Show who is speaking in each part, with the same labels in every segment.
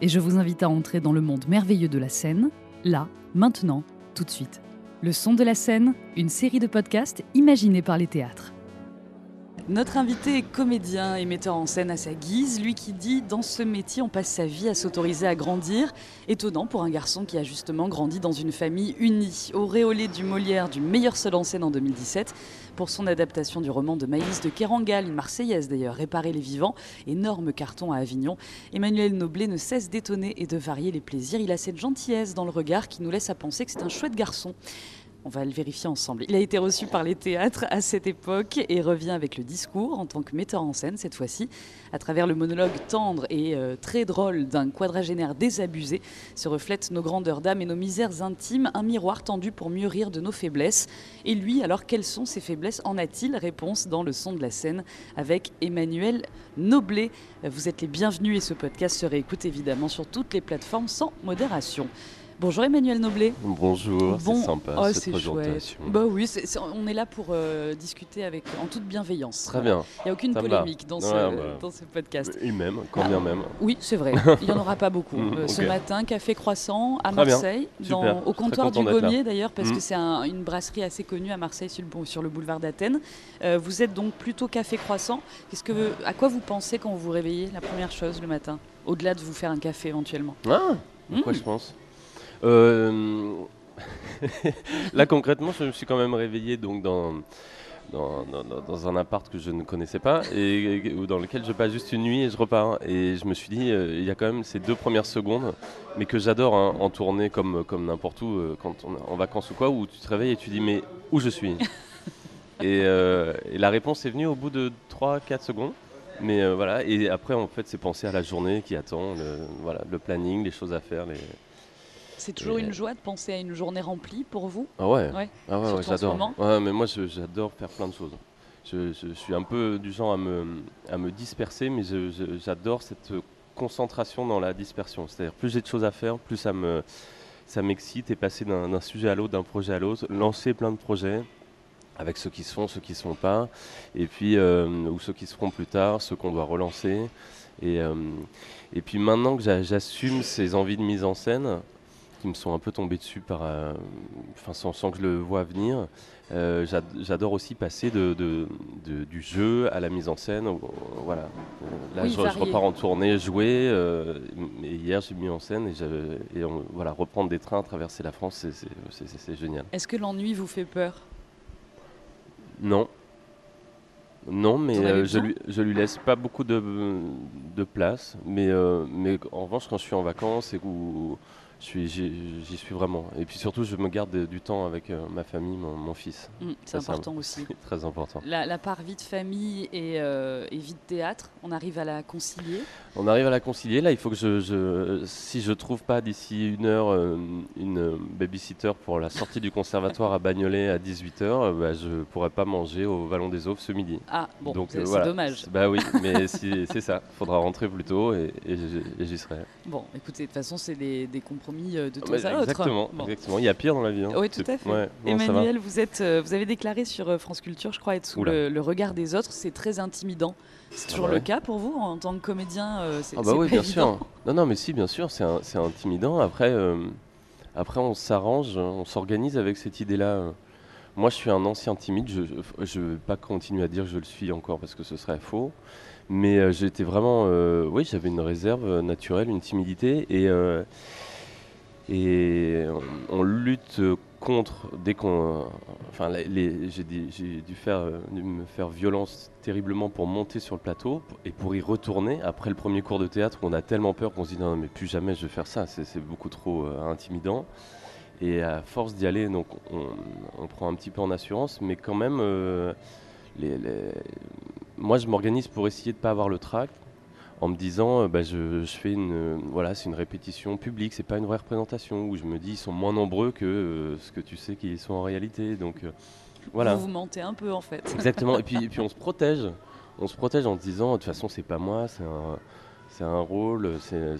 Speaker 1: et je vous invite à entrer dans le monde merveilleux de la scène, là, maintenant, tout de suite. Le son de la scène, une série de podcasts imaginés par les théâtres. Notre invité est comédien et metteur en scène à sa guise, lui qui dit dans ce métier on passe sa vie à s'autoriser à grandir. Étonnant pour un garçon qui a justement grandi dans une famille unie, auréolé du Molière du meilleur seul en scène en 2017 pour son adaptation du roman de Maïs de Kerangal, une Marseillaise d'ailleurs, Réparer les vivants, énorme carton à Avignon. Emmanuel Noblet ne cesse d'étonner et de varier les plaisirs. Il a cette gentillesse dans le regard qui nous laisse à penser que c'est un chouette garçon. On va le vérifier ensemble. Il a été reçu par les théâtres à cette époque et revient avec le discours en tant que metteur en scène cette fois-ci. À travers le monologue tendre et euh, très drôle d'un quadragénaire désabusé se reflètent nos grandeurs d'âme et nos misères intimes, un miroir tendu pour mieux rire de nos faiblesses. Et lui, alors quelles sont ses faiblesses? En a-t-il? Réponse dans le son de la scène avec Emmanuel Noblet. Vous êtes les bienvenus et ce podcast se réécoute évidemment sur toutes les plateformes sans modération. Bonjour Emmanuel Noblet.
Speaker 2: Bonjour, c'est sympa oh, cette présentation.
Speaker 1: Bah oui, on est là pour euh, discuter avec, en toute bienveillance.
Speaker 2: Très bien.
Speaker 1: Il n'y a aucune polémique dans, ce, bah, dans, ce, podcast.
Speaker 2: Et même, quand bien même.
Speaker 1: Oui, c'est vrai. Il n'y en aura pas beaucoup. Mm, euh, ce matin, café croissant à Marseille, dans, au comptoir du Gommier d'ailleurs, parce que mm. c'est une brasserie assez connue à Marseille sur le, sur le boulevard d'Athènes. Euh, vous êtes donc plutôt café croissant. Qu'est-ce que, à quoi vous pensez quand vous vous réveillez la première chose le matin? Au-delà de vous faire un café éventuellement.
Speaker 2: Ah, à quoi mm. je pense? là, concrètement, je me suis quand même réveillé donc, dans, dans, un appart que je ne connaissais pas et, dans lequel je passe juste une nuit et je repars. Et je me suis dit, euh, il y a quand même ces deux premières secondes, mais que j'adore hein, en tournée comme, comme n'importe où, euh, quand on est en vacances ou quoi, où tu te réveilles et tu dis, mais où je suis? Et, et, la réponse est venue au bout de 3-4 secondes. Mais voilà, et après, en fait, c'est penser à la journée qui attend, le, voilà, le planning, les choses à faire. Les,
Speaker 1: c'est toujours une joie de penser à une journée remplie pour vous?
Speaker 2: Ah ouais, Ah ouais, j'adore. Ouais, mais moi j'adore faire plein de choses. Je, suis un peu du genre à me, à me disperser, mais j'adore cette concentration dans la dispersion. C'est-à-dire plus j'ai de choses à faire, plus ça me ça m'excite et passer d'un sujet à l'autre, d'un projet à l'autre, lancer plein de projets avec ceux qui se font, ceux qui ne se font pas, et puis euh, ou ceux qui se feront plus tard, ceux qu'on doit relancer. Et, euh, et puis maintenant que j'assume ces envies de mise en scène, qui me sont un peu tombés dessus par, euh, enfin, sans, que je le vois venir. Euh, j'adore aussi passer de, du jeu à la mise en scène. Voilà. Là, je, repars en tournée, jouer. Euh, et hier, j'ai mis en scène et, et voilà, reprendre des trains, traverser la France, c'est génial.
Speaker 1: Est-ce que l'ennui vous fait peur?
Speaker 2: Non. Non, mais je, lui, je lui laisse pas beaucoup de, de place. Mais, mais en revanche, quand je suis en vacances et où j'y suis vraiment. Et puis surtout, je me garde du temps avec euh, ma famille, mon, fils.
Speaker 1: Mmh, c'est important aussi.
Speaker 2: Très important.
Speaker 1: La, part vie de famille euh, et, vie de théâtre, on arrive à la concilier?
Speaker 2: On arrive à la concilier. Là, il faut que je, si je trouve pas d'ici une heure euh, une babysitter pour la sortie du conservatoire à Bagnolet à 18h, bah, je pourrais pas manger au Vallon des Auves ce midi.
Speaker 1: Ah bon, c'est dommage.
Speaker 2: Bah oui, mais c'est ça. Il faudra rentrer plus tôt et, j'y serai.
Speaker 1: Bon, écoutez, de toute façon, c'est des, des compromis euh, de
Speaker 2: temps à Exactement, exactement. Il y a pire dans la vie. Hein.
Speaker 1: Oui, tout à fait. Emmanuel, vous, êtes, euh, vous avez déclaré sur euh, France Culture, je crois, être sous le, regard des autres. C'est très intimidant. C'est ah toujours bah le cas pour vous en tant que comédien
Speaker 2: Ah bah oui, bien sûr. Non, non, mais si, bien sûr, c'est intimidant. Après, après on s'arrange, on s'organise avec cette idée-là. Moi, je suis un ancien timide. Je ne veux pas continuer à dire que je le suis encore parce que ce serait faux. Mais j'étais vraiment. oui, j'avais une réserve naturelle, une timidité. Et, Et on, lutte contre dès qu'on. Enfin, j'ai dû, faire, dû me faire violence terriblement pour monter sur le plateau et pour y retourner après le premier cours de théâtre où on a tellement peur qu'on se dit non, mais plus jamais je vais faire ça, c'est beaucoup trop euh, intimidant. Et à force d'y aller, donc on, prend un petit peu en assurance, mais quand même, euh, moi je m'organise pour essayer de ne pas avoir le trac en me disant euh, bah, je, fais une voilà c'est une répétition publique c'est pas une vraie représentation où je me dis ils sont moins nombreux que euh, ce que tu sais qu'ils sont en réalité. Donc euh, voilà.
Speaker 1: Vous, vous mentez un peu en fait.
Speaker 2: Exactement. Et puis, et puis on se protège. On se protège en se disant de toute façon c'est pas moi c'est un c'est un rôle c'est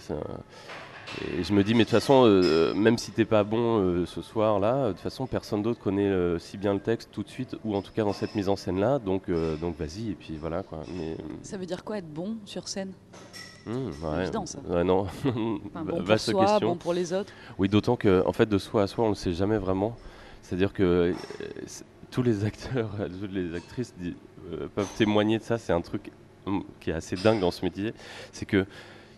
Speaker 2: et je me dis, mais de toute façon, euh, même si t'es pas bon euh, ce soir-là, de toute façon, personne d'autre connaît euh, si bien le texte tout de suite, ou en tout cas dans cette mise en scène-là. Donc, donc vas-y, et puis voilà quoi. Mais,
Speaker 1: ça veut dire quoi être bon sur scène?
Speaker 2: Mmh, ouais,
Speaker 1: évident, ça.
Speaker 2: Ouais, non.
Speaker 1: enfin, bon pour soi, question. bon pour les autres.
Speaker 2: Oui, d'autant que, en fait, de soi à soi, on ne sait jamais vraiment. C'est-à-dire que tous les acteurs, toutes les actrices peuvent témoigner de ça. C'est un truc hum, qui est assez dingue dans ce métier. C'est que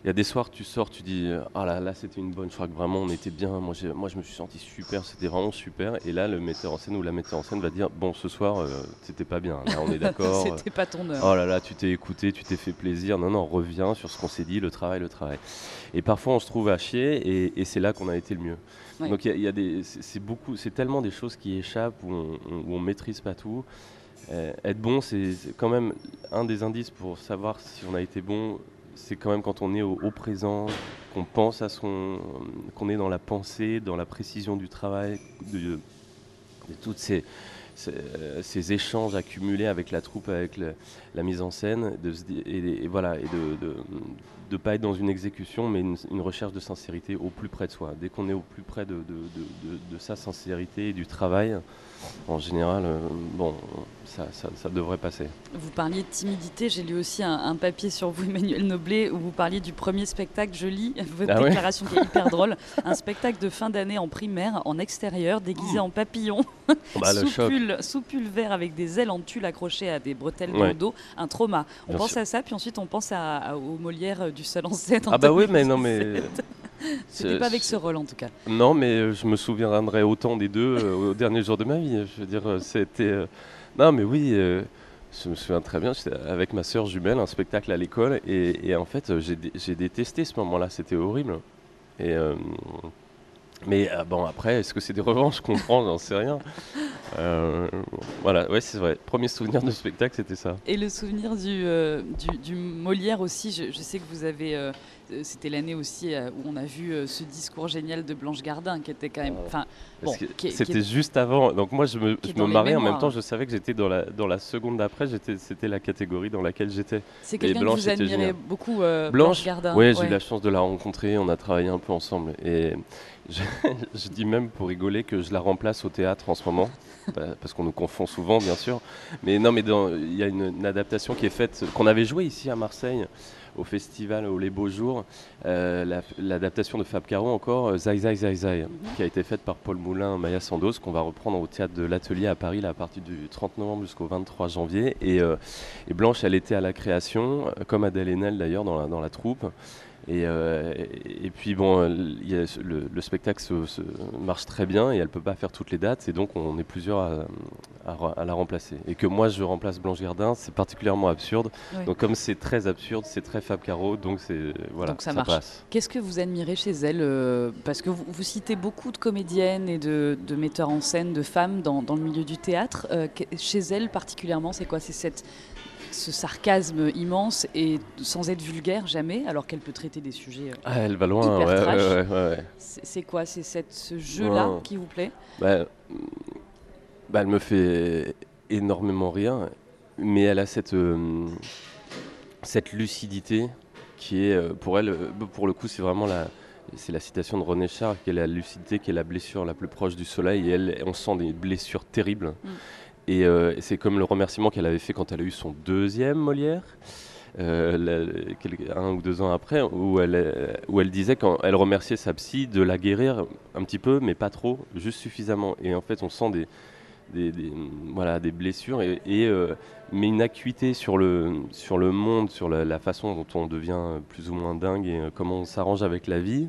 Speaker 2: il y a des soirs, tu sors, tu dis Ah là, là c'était une bonne, je crois que vraiment on était bien. Moi, moi je me suis senti super, c'était vraiment super. Et là, le metteur en scène ou la metteur en scène va dire Bon, ce soir, euh, c'était pas bien. Là, on est d'accord.
Speaker 1: c'était pas ton heure.
Speaker 2: Oh là là, tu t'es écouté, tu t'es fait plaisir. Non, non, reviens sur ce qu'on s'est dit, le travail, le travail. Et parfois, on se trouve à chier et, c'est là qu'on a été le mieux. Donc, il y, a des, c'est beaucoup, c'est tellement des choses qui échappent où on, où on maîtrise pas tout. Euh, être bon, c'est quand même un des indices pour savoir si on a été bon c'est quand même quand on est au, présent, qu'on pense à son, qu'on est dans la pensée, dans la précision du travail, de, toutes ces, ces, échanges accumulés avec la troupe, avec la mise en scène, de, et, voilà, et de ne pas être dans une exécution, mais une, recherche de sincérité au plus près de soi. Dès qu'on est au plus près de, de, sa sincérité et du travail, en général, euh, bon, ça, ça, devrait passer.
Speaker 1: Vous parliez de timidité, j'ai lu aussi un, papier sur vous, Emmanuel Noblet, où vous parliez du premier spectacle, je lis votre ah déclaration qui est hyper drôle, un spectacle de fin d'année en primaire, en extérieur, déguisé en papillon, bah, sous, pull, vert avec des ailes en tulle accrochées à des bretelles dans le dos, un trauma. On pense à ça, puis ensuite on pense à, au Molière du seul en scène.
Speaker 2: Ah bah oui, mais non mais...
Speaker 1: C'était pas avec ce rôle en tout cas.
Speaker 2: Non, mais euh, je me souviendrai autant des deux euh, au dernier jour de ma vie. Je veux dire, euh, c'était. non, mais oui, je me souviens très bien. J'étais avec ma soeur jumelle, un spectacle à l'école, et, en fait, j'ai détesté ce moment-là. C'était horrible. Et. mais bon, après, est-ce que c'est des revanches Je comprends, j'en sais rien. voilà, ouais, c'est vrai. Premier souvenir de spectacle, c'était ça.
Speaker 1: Et le souvenir du, du, Molière aussi, je, je, sais que vous avez euh, c'était l'année aussi euh, où on a vu euh, ce discours génial de Blanche Gardin qui était quand même. Enfin,
Speaker 2: c'était juste avant. Donc moi, je me, je me marrais en même temps. Je savais que j'étais dans la dans la seconde d'après. C'était la catégorie dans laquelle j'étais.
Speaker 1: C'est quelqu'un que vous admirez beaucoup,
Speaker 2: Blanche,
Speaker 1: Gardin.
Speaker 2: Oui, j'ai eu la chance de la rencontrer. On a travaillé un peu ensemble et je, je dis même pour rigoler que je la remplace au théâtre en ce moment. parce qu'on nous confond souvent, bien sûr. Mais non, mais il y a une, une adaptation qui est faite, qu'on avait joué ici à Marseille, au festival au Les Beaux Jours, euh, l'adaptation de Fab Caro encore, euh, Zai Zai Zai Zai, mhm. qui a été faite par Paul Moulin, Maya Sandos, qu'on va reprendre au théâtre de l'Atelier à Paris là, à partir du 30 novembre jusqu'au 23 janvier. Euh, et, Blanche, elle était à la création, comme Adèle Haenel d'ailleurs dans la, dans la troupe. Euh, et, et, puis bon, le, spectacle se, marche très bien et elle peut pas faire toutes les dates et donc on est plusieurs à, la remplacer. Et que moi je remplace Blanche Gardin, c'est particulièrement absurde. Donc comme c'est très absurde, c'est très Fab Caro, donc c'est voilà,
Speaker 1: ça, marche. Qu'est-ce que vous admirez chez elle euh, Parce que vous, citez beaucoup de comédiennes et de, metteurs en scène, de femmes dans, le milieu du théâtre. Euh, chez elle particulièrement, c'est quoi? C'est cette ce sarcasme immense et sans être vulgaire jamais, alors qu'elle peut traiter des sujets. Euh,
Speaker 2: ah, elle va loin, ouais, ouais,
Speaker 1: C'est quoi? C'est ce jeu-là qui vous plaît?
Speaker 2: Bah, bah, Elle me fait énormément rire, mais elle a cette, euh, cette lucidité qui est, euh, pour elle, pour le coup, c'est vraiment la. C'est la citation de René Char, qui est la lucidité, qui est la blessure la plus proche du soleil. Et elle, on sent des blessures terribles. Mm. Euh, et c'est comme le remerciement qu'elle avait fait quand elle a eu son deuxième Molière. Euh, un ou deux ans après, où elle, où elle disait quand elle remerciait sa psy de la guérir un petit peu, mais pas trop, juste suffisamment. Et en fait, on sent des, blessures, euh, mais une acuité sur le, monde, sur la, façon dont on devient plus ou moins dingue et comment on s'arrange avec la vie.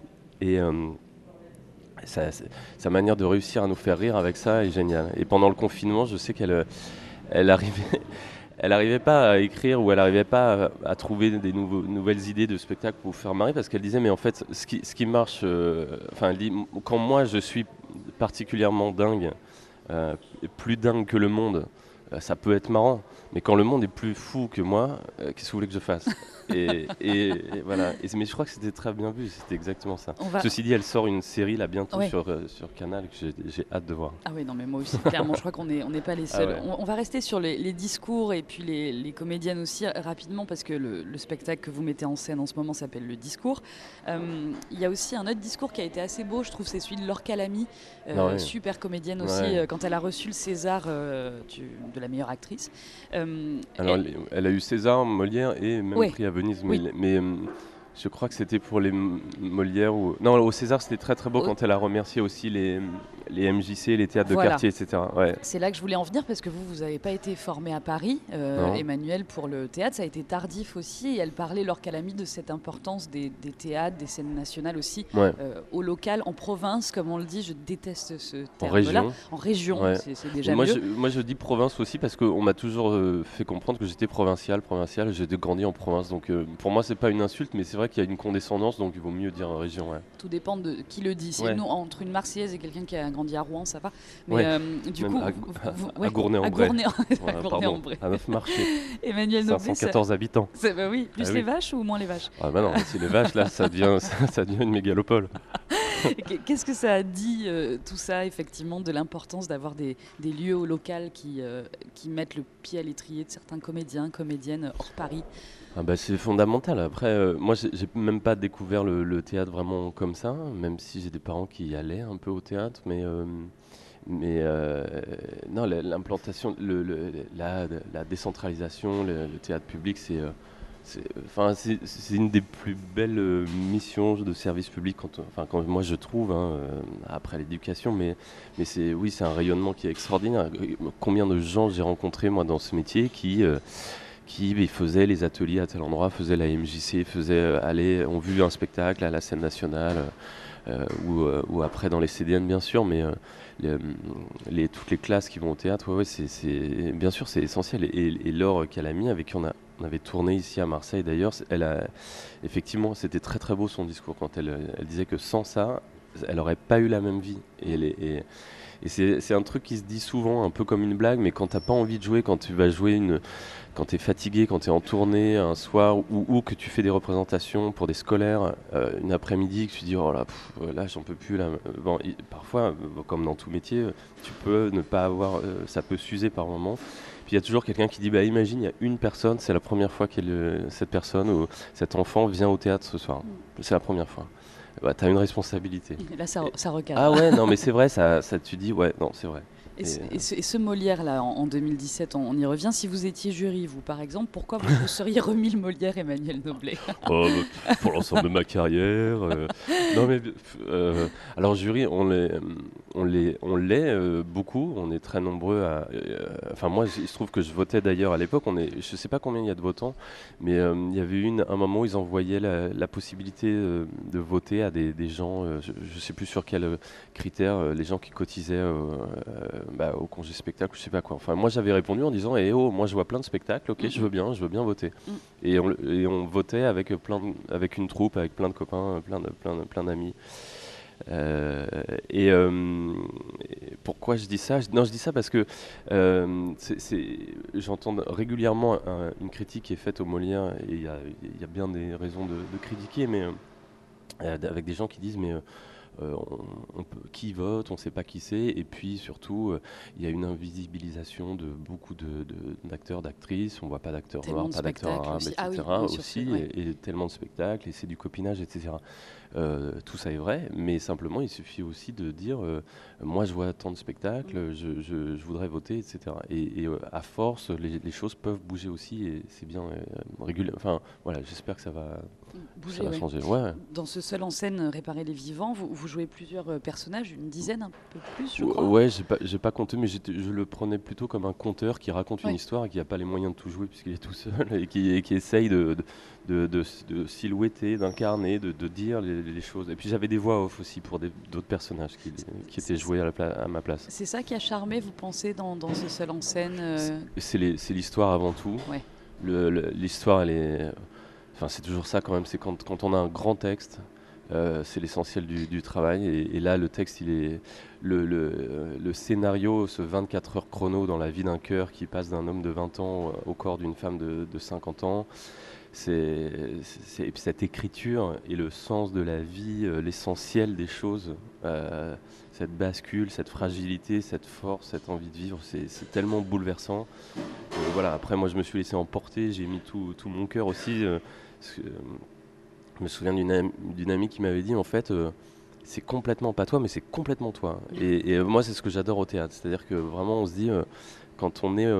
Speaker 2: Sa manière de réussir à nous faire rire avec ça est géniale. Et pendant le confinement, je sais qu'elle elle arrivait, elle n'arrivait pas à écrire ou elle n'arrivait pas à, trouver des nouvelles idées de spectacle pour faire marrer parce qu'elle disait mais en fait ce qui, ce qui marche, euh, quand moi je suis particulièrement dingue, euh, plus dingue que le monde, euh, ça peut être marrant. Mais quand le monde est plus fou que moi, qu'est-ce que vous voulez que je fasse? Et, voilà. mais je crois que c'était très bien vu, c'était exactement ça. Ceci dit, elle sort une série là bientôt sur, euh, sur Canal que j'ai hâte de voir.
Speaker 1: Ah oui, non, mais moi aussi, clairement, je crois qu'on n'est on pas les ah seuls. on, va rester sur les, discours et puis les, les, comédiennes aussi rapidement parce que le, spectacle que vous mettez en scène en ce moment s'appelle Le Discours. Euh, il y a aussi un autre discours qui a été assez beau, je trouve, c'est celui de Laure Calamy, euh, ah super comédienne aussi, quand elle a reçu le César de la meilleure actrice.
Speaker 2: Alors, elle... a eu César, Molière et même prix Mais, mais hum, je crois que c'était pour les Molières ou non au César c'était très très beau quand elle a remercié aussi les, les MJC, les théâtres de quartier, etc. Ouais.
Speaker 1: C'est là que je voulais en venir parce que vous vous n'avez pas été formé à Paris, euh, Emmanuel pour le théâtre, ça a été tardif aussi et elle parlait a mis de cette importance des, théâtres, des scènes nationales aussi euh, au local, en province comme on le dit. Je déteste ce terme-là. En région, c'est déjà
Speaker 2: moi
Speaker 1: mieux.
Speaker 2: Je, moi je dis province aussi parce qu'on m'a toujours euh, fait comprendre que j'étais provincial, provincial. J'ai grandi en province donc pour moi c'est pas une insulte mais c'est vrai qu'il y a une condescendance, donc il vaut mieux dire région.
Speaker 1: Tout dépend de qui le dit. Nous, entre une Marseillaise et quelqu'un qui a grandi à Rouen, ça va. Mais euh, du coup,
Speaker 2: à, Gournay-en-Bray.
Speaker 1: À
Speaker 2: Neuf marchés.
Speaker 1: Emmanuel
Speaker 2: 514 habitants.
Speaker 1: Bah oui, plus ah les vaches ou moins les vaches?
Speaker 2: Ah bah non, si les vaches, là, ça devient, ça, devient une mégalopole.
Speaker 1: Qu'est-ce que ça a dit, euh, tout ça, effectivement, de l'importance d'avoir des, lieux au local qui, euh, qui mettent le pied à l'étrier de certains comédiens, comédiennes hors Paris?
Speaker 2: Ah bah c'est fondamental. Après, euh, moi, j'ai même pas découvert le, théâtre vraiment comme ça, même si j'ai des parents qui y allaient un peu au théâtre, mais euh, non, l'implantation, la, décentralisation, le, théâtre public, c'est c'est une des plus belles missions de service public quand, enfin, moi je trouve hein, après l'éducation mais oui c'est un rayonnement qui est extraordinaire combien de gens j'ai rencontré moi dans ce métier qui qui faisait les ateliers à tel endroit, faisait la MJC, faisait euh, aller, ont vu un spectacle à la scène nationale euh, euh, ou, après dans les CDN bien sûr, mais toutes les classes qui vont au théâtre, bien sûr c'est essentiel. Et, et Laure Calamy, avec qui on, a, on avait tourné ici à Marseille d'ailleurs, effectivement c'était très très beau son discours quand elle, disait que sans ça, elle n'aurait pas eu la même vie. Et, c'est un truc qui se dit souvent, un peu comme une blague, mais quand tu n'as pas envie de jouer, quand tu vas jouer quand tu es fatigué, quand tu es en tournée un soir ou, que tu fais des représentations pour des scolaires euh, une après-midi, que tu dis oh là, là j'en peux plus. Parfois, comme dans tout métier, tu peux ne pas avoir, euh, ça peut s'user par moment. Puis il y a toujours quelqu'un qui dit bah imagine il y a une personne, c'est la première fois que cette personne ou cet enfant vient au théâtre ce soir. C'est la première fois. Bah, tu as une responsabilité.
Speaker 1: là, ça, ça regarde.
Speaker 2: Ah ouais, non, mais c'est vrai, ça, ça, tu dis, ouais, non, c'est vrai.
Speaker 1: Et, ce, Molière-là, en, 2017, on, y revient. Si vous étiez jury, vous, par exemple, pourquoi vous, vous seriez remis le Molière Emmanuel Noblet
Speaker 2: oh, bah, Pour l'ensemble de ma carrière. Euh, non, mais, euh, alors, jury, on l'est on l'est euh, beaucoup. On est très nombreux à. enfin, moi, il se trouve que je votais d'ailleurs à l'époque. On est, je ne sais pas combien il y a de votants, mais il y avait une, un moment où ils envoyaient la, possibilité de voter à des, des gens, je ne sais plus sur quels critères, les gens qui cotisaient bah, au congé spectacle, je sais pas quoi. Enfin, moi j'avais répondu en disant Eh oh, moi je vois plein de spectacles, ok, je veux bien, je veux bien voter. Mm. Et, on, et, on, votait avec, plein avec une troupe, avec plein de copains, plein d'amis. Plein, plein d'amis. Euh, et, euh, pourquoi je dis ça? Non, je dis ça parce que euh, j'entends régulièrement une critique qui est faite au Molière, et il y, y, a bien des raisons de, de critiquer, mais avec des gens qui disent mais euh, on, peut, qui vote, on ne sait pas qui c'est, et puis surtout, euh, il y a une invisibilisation de beaucoup d'acteurs, de, d'actrices, on ne voit pas d'acteurs noirs, pas d'acteurs arabes, etc. Ah aussi, et, tellement de spectacles, et c'est du copinage, etc. Euh, tout ça est vrai, mais simplement, il suffit aussi de dire moi, je vois tant de spectacles, je, voudrais voter, etc. Et, à force, les, choses peuvent bouger aussi, et c'est bien. Enfin, voilà, j'espère que ça va,
Speaker 1: bouger,
Speaker 2: changer.
Speaker 1: Dans ce seul en scène, Réparer les vivants, vous vous jouez plusieurs euh, personnages, une dizaine, un peu plus, je crois.
Speaker 2: Ouais, j'ai pas, pas compté, mais je le prenais plutôt comme un conteur qui raconte une histoire et qui n'a pas les moyens de tout jouer puisqu'il est tout seul et qui, qui essaye de, de, de, silhouetter, d'incarner, de, dire les, choses. Et puis j'avais des voix off aussi pour d'autres personnages qui, qui étaient joués à, la à ma place.
Speaker 1: C'est ça qui a charmé, vous pensez, dans, dans ce seul en scène euh
Speaker 2: C'est l'histoire avant tout. L'histoire, elle est. C'est toujours ça quand même. C'est quand, on a un grand texte, euh, c'est l'essentiel du, travail. Et, là, le texte, il est le, scénario, ce 24 heures chrono dans la vie d'un cœur qui passe d'un homme de 20 ans au corps d'une femme de, de 50 ans. C'est cette écriture et le sens de la vie, euh, l'essentiel des choses, euh, cette bascule, cette fragilité, cette force, cette envie de vivre, c'est tellement bouleversant. voilà. Après, moi, je me suis laissé emporter. J'ai mis tout, tout, mon cœur aussi. Je me souviens d'une amie qui m'avait dit en fait, euh, c'est complètement pas toi, mais c'est complètement toi. Et, euh, moi, c'est ce que j'adore au théâtre. C'est-à-dire que vraiment, on se dit, euh, quand on est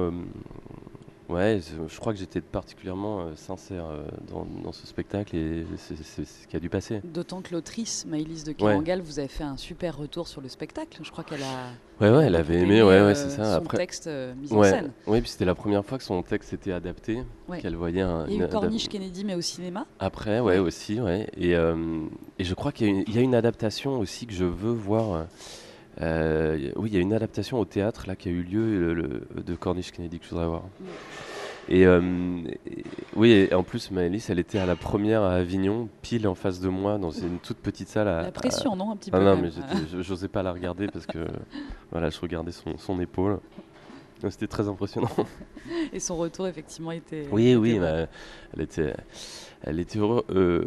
Speaker 2: Ouais, je crois que j'étais particulièrement euh, sincère euh, dans, ce spectacle et c'est ce qui a dû passer.
Speaker 1: D'autant que l'autrice, Maëlys de Kerangal, vous avez fait un super retour sur le spectacle. Je crois qu'elle a.
Speaker 2: Ouais, ouais, elle avait aimé, ouais, ouais, c'est ça.
Speaker 1: Son Après... texte mis en scène.
Speaker 2: Oui, puis c'était la première fois que son texte était adapté, qu'elle voyait un.
Speaker 1: Il y a eu Corniche Kennedy, mais au cinéma.
Speaker 2: Après, ouais, aussi, ouais. Et, euh, et je crois qu'il y, a une adaptation aussi que je veux voir. Euh, oui, il y a une adaptation au théâtre là qui a eu lieu de Cornish Kennedy que je voudrais voir. Mm. Euh, et, oui, et en plus, Maëlys, elle était à la première à Avignon, pile en face de moi, dans une toute petite salle. À,
Speaker 1: la pression, non Un petit
Speaker 2: ah peu. non, mais j'osais pas la regarder parce que voilà, je regardais son, son épaule. C'était très impressionnant.
Speaker 1: Et son retour, effectivement, était.
Speaker 2: Oui, oui, bah, elle était, elle était euh,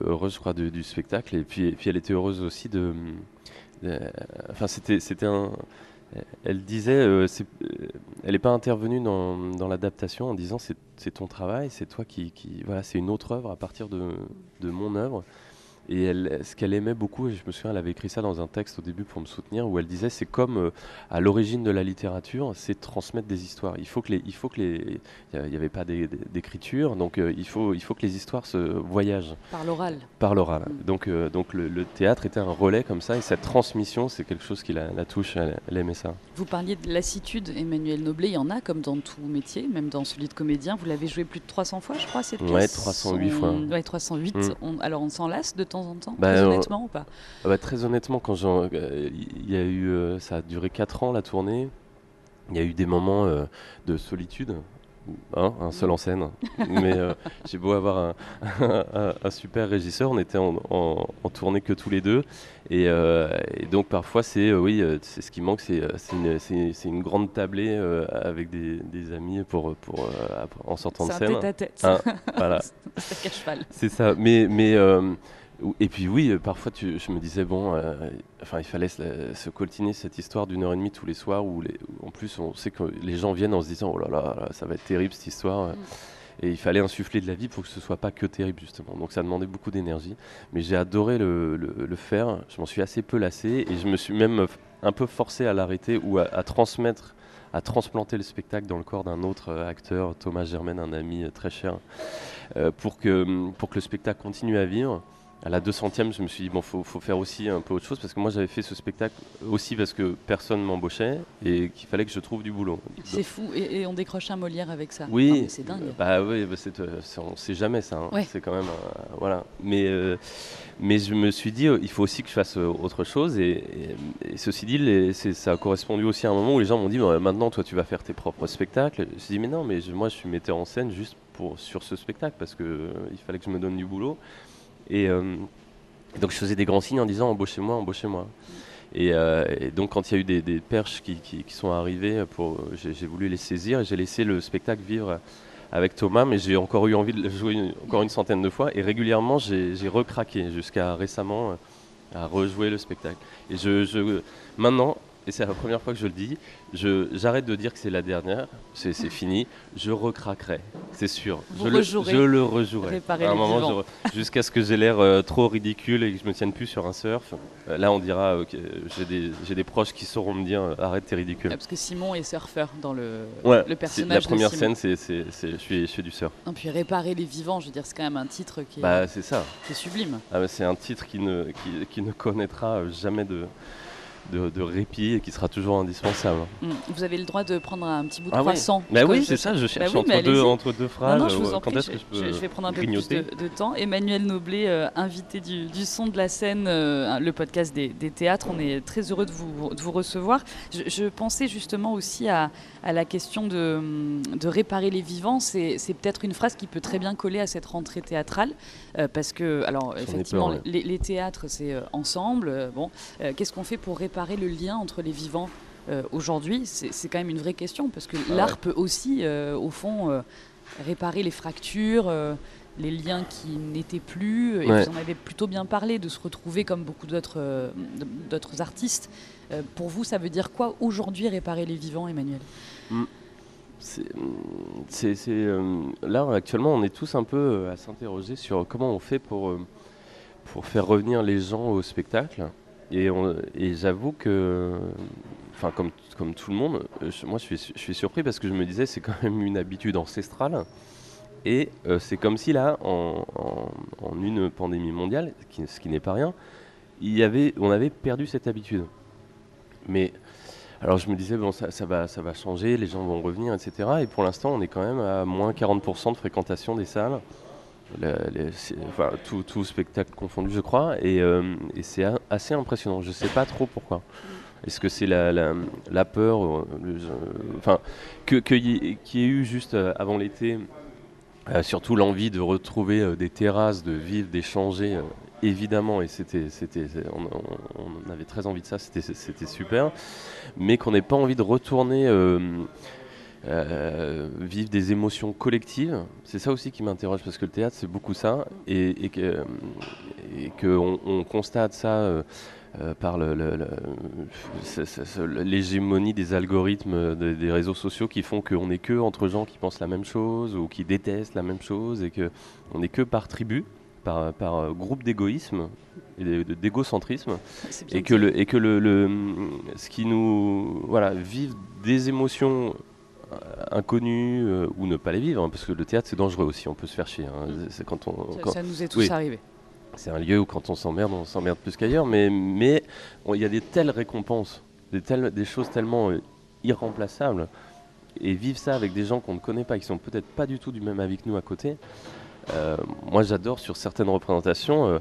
Speaker 2: heureuse, je crois, du, spectacle. Et puis, et puis, elle était heureuse aussi de, enfin, c'était, c'était un. Elle disait, euh, euh, elle n'est pas intervenue dans, l'adaptation en disant c'est, ton travail, c'est toi qui, voilà, c'est une autre œuvre à partir de mon œuvre. Et elle, ce qu'elle aimait beaucoup, et je me souviens, elle avait écrit ça dans un texte au début pour me soutenir, où elle disait c'est comme euh, à l'origine de la littérature, c'est transmettre des histoires. Il faut que les, il faut que les, il n'y avait pas d'écriture, donc euh, il faut, il faut que les histoires se voyagent.
Speaker 1: Par l'oral.
Speaker 2: Par l'oral. Donc, euh, donc le, théâtre était un relais comme ça, et cette transmission, c'est quelque chose qui la, touche. Elle, aimait ça.
Speaker 1: Vous parliez de lassitude, Emmanuel Noblet. Il y en a comme dans tout métier, même dans celui de comédien. Vous l'avez joué plus de 300 fois, je crois, cette pièce?
Speaker 2: Ouais, 308 fois.
Speaker 1: Ouais, 308. Mm. alors on s'en lasse de temps en temps, bah, très honnêtement ou pas?
Speaker 2: ah bah, Très honnêtement, quand euh, il y a eu, euh, ça a duré 4 ans la tournée. Il y a eu des moments euh, de solitude, hein, un seul en scène. Mais j'ai beau avoir un, super régisseur, on était en, en, tournée que tous les deux. Et, donc parfois, c'est oui, c'est ce qui manque, c'est une, une, grande tablée avec des, des, amis pour, pour en sortant de scène.
Speaker 1: C'est tête à tête. Hein, voilà.
Speaker 2: c'est ça. Mais, mais et puis oui, euh, parfois tu, je me disais, bon, euh, enfin, il fallait se, coltiner cette histoire d'une heure et demie tous les soirs, où, les, en plus on sait que les gens viennent en se disant, oh là là, ça va être terrible cette histoire. Mm. Et il fallait insuffler de la vie pour que ce soit pas que terrible justement. Donc ça demandait beaucoup d'énergie. Mais j'ai adoré le, le, faire. Je m'en suis assez peu lassé et je me suis même un peu forcé à l'arrêter ou à, transmettre à transplanter le spectacle dans le corps d'un autre euh, acteur, Thomas Germain, un ami très cher, pour, que, pour que le spectacle continue à vivre à la 200e, je me suis dit, bon, faut, faut faire aussi un peu autre chose parce que moi j'avais fait ce spectacle aussi parce que personne m'embauchait et qu'il fallait que je trouve du boulot.
Speaker 1: C'est fou, et, on décroche un Molière avec ça.
Speaker 2: Oui,
Speaker 1: c'est dingue.
Speaker 2: Bah oui, bah euh, on sait jamais ça. Hein. C'est quand même. Euh, voilà. Mais, euh, mais je me suis dit, il faut aussi que je fasse autre chose et, ceci dit, les, ça a correspondu aussi à un moment où les gens m'ont dit, maintenant toi tu vas faire tes propres spectacles. Je me suis dit, mais non, mais moi je suis metteur en scène juste pour, sur ce spectacle parce qu'il il fallait que je me donne du boulot. Euh, et, donc je faisais des grands signes en disant embauchez-moi, embauchez-moi. Et, euh, donc quand il y a eu des, perches qui, sont arrivées, j'ai voulu les saisir et j'ai laissé le spectacle vivre avec Thomas, mais j'ai encore eu envie de le jouer encore une centaine de fois et régulièrement j'ai recraqué jusqu'à récemment euh, à rejouer le spectacle. Et je, maintenant, et c'est la première fois que je le dis, j'arrête de dire que c'est la dernière, c'est fini, je recraquerai, c'est sûr. je, le, je le rejouerai. À un moment, jusqu'à ce que j'ai l'air euh, trop ridicule et que je me tienne plus sur un surf. Euh, là, on dira, j'ai des, des, proches qui sauront me dire, arrête, t'es ridicule.
Speaker 1: parce que Simon est surfeur dans le, le personnage.
Speaker 2: La première scène, c'est je suis, je fais du surf.
Speaker 1: Et puis réparer les vivants, je veux dire, c'est quand même un titre qui est,
Speaker 2: bah, ça.
Speaker 1: Qui est sublime.
Speaker 2: Ah, c'est un titre qui ne, qui, qui ne connaîtra jamais de de, répit et qui sera toujours indispensable.
Speaker 1: Mm. Vous avez le droit de prendre un petit bout de ah croissant.
Speaker 2: Bah oui, c'est ça, je cherche bah entre, deux, entre, deux, phrases.
Speaker 1: Non, je vous en prie, je, vais prendre un peu plus de, temps. Emmanuel Noblet, euh, invité du, son de la scène, euh, le podcast des, théâtres, on est très heureux de vous, de vous recevoir. Je, pensais justement aussi à, à la question de, de, réparer les vivants. C'est peut-être une phrase qui peut très bien coller à cette rentrée théâtrale, euh, parce que, alors, effectivement, les, les, théâtres, c'est ensemble. bon, qu'est-ce qu'on fait pour réparer le lien entre les vivants euh, aujourd'hui C'est quand même une vraie question, parce que ah l'art peut aussi, euh, au fond, euh, réparer les fractures, les liens qui n'étaient plus. Et vous en avez plutôt bien parlé, de se retrouver comme beaucoup d'autres artistes. pour vous, ça veut dire quoi aujourd'hui réparer les vivants, Emmanuel?
Speaker 2: Mm. c'est là actuellement on est tous un peu à s'interroger sur comment on fait pour, pour faire revenir les gens au spectacle et, j'avoue que, enfin, comme, comme tout le monde, moi je suis, je suis surpris parce que je me disais c'est quand même une habitude ancestrale. Et euh, c'est comme si là, en, en, une pandémie mondiale, ce qui n'est pas rien, il y avait, on avait perdu cette habitude. Mais alors je me disais, bon, ça, va, ça va changer, les gens vont revenir, etc. Et pour l'instant, on est quand même à moins 40% de fréquentation des salles enfin, tout, spectacle confondu, je crois, et, euh, c'est assez impressionnant. Je sais pas trop pourquoi. Est-ce que c'est la, peur, euh, enfin, que qu'il y, ait eu juste euh, avant l'été, surtout l'envie de retrouver des terrasses, de vivre, d'échanger, évidemment, et c'était, c'était, on, on, avait très envie de ça, c'était super, mais qu'on n'ait pas envie de retourner euh, vivre des émotions collectives. C'est ça aussi qui m'interroge parce que le théâtre c'est beaucoup ça et, et qu'on on constate ça euh, euh, par l'hégémonie des algorithmes des réseaux sociaux qui font qu'on n'est que entre gens qui pensent la même chose ou qui détestent la même chose et qu'on n'est que par tribu. Par, par groupe d'égoïsme et d'égocentrisme et que le et que le, le, ce qui nous voilà vivre des émotions inconnus euh, ou ne pas les vivre, hein, parce que le théâtre c'est dangereux aussi, on peut se faire chier. Hein.
Speaker 1: Mm. C'est quand on, ça, nous est tous arrivé.
Speaker 2: C'est un lieu où quand on s'emmerde, on s'emmerde plus qu'ailleurs, mais mais il y a des telles récompenses, des, telles, des choses tellement euh, irremplaçables, et vivre ça avec des gens qu'on ne connaît pas, qui sont peut-être pas du tout du même avis que nous à côté. Euh, moi j'adore sur certaines représentations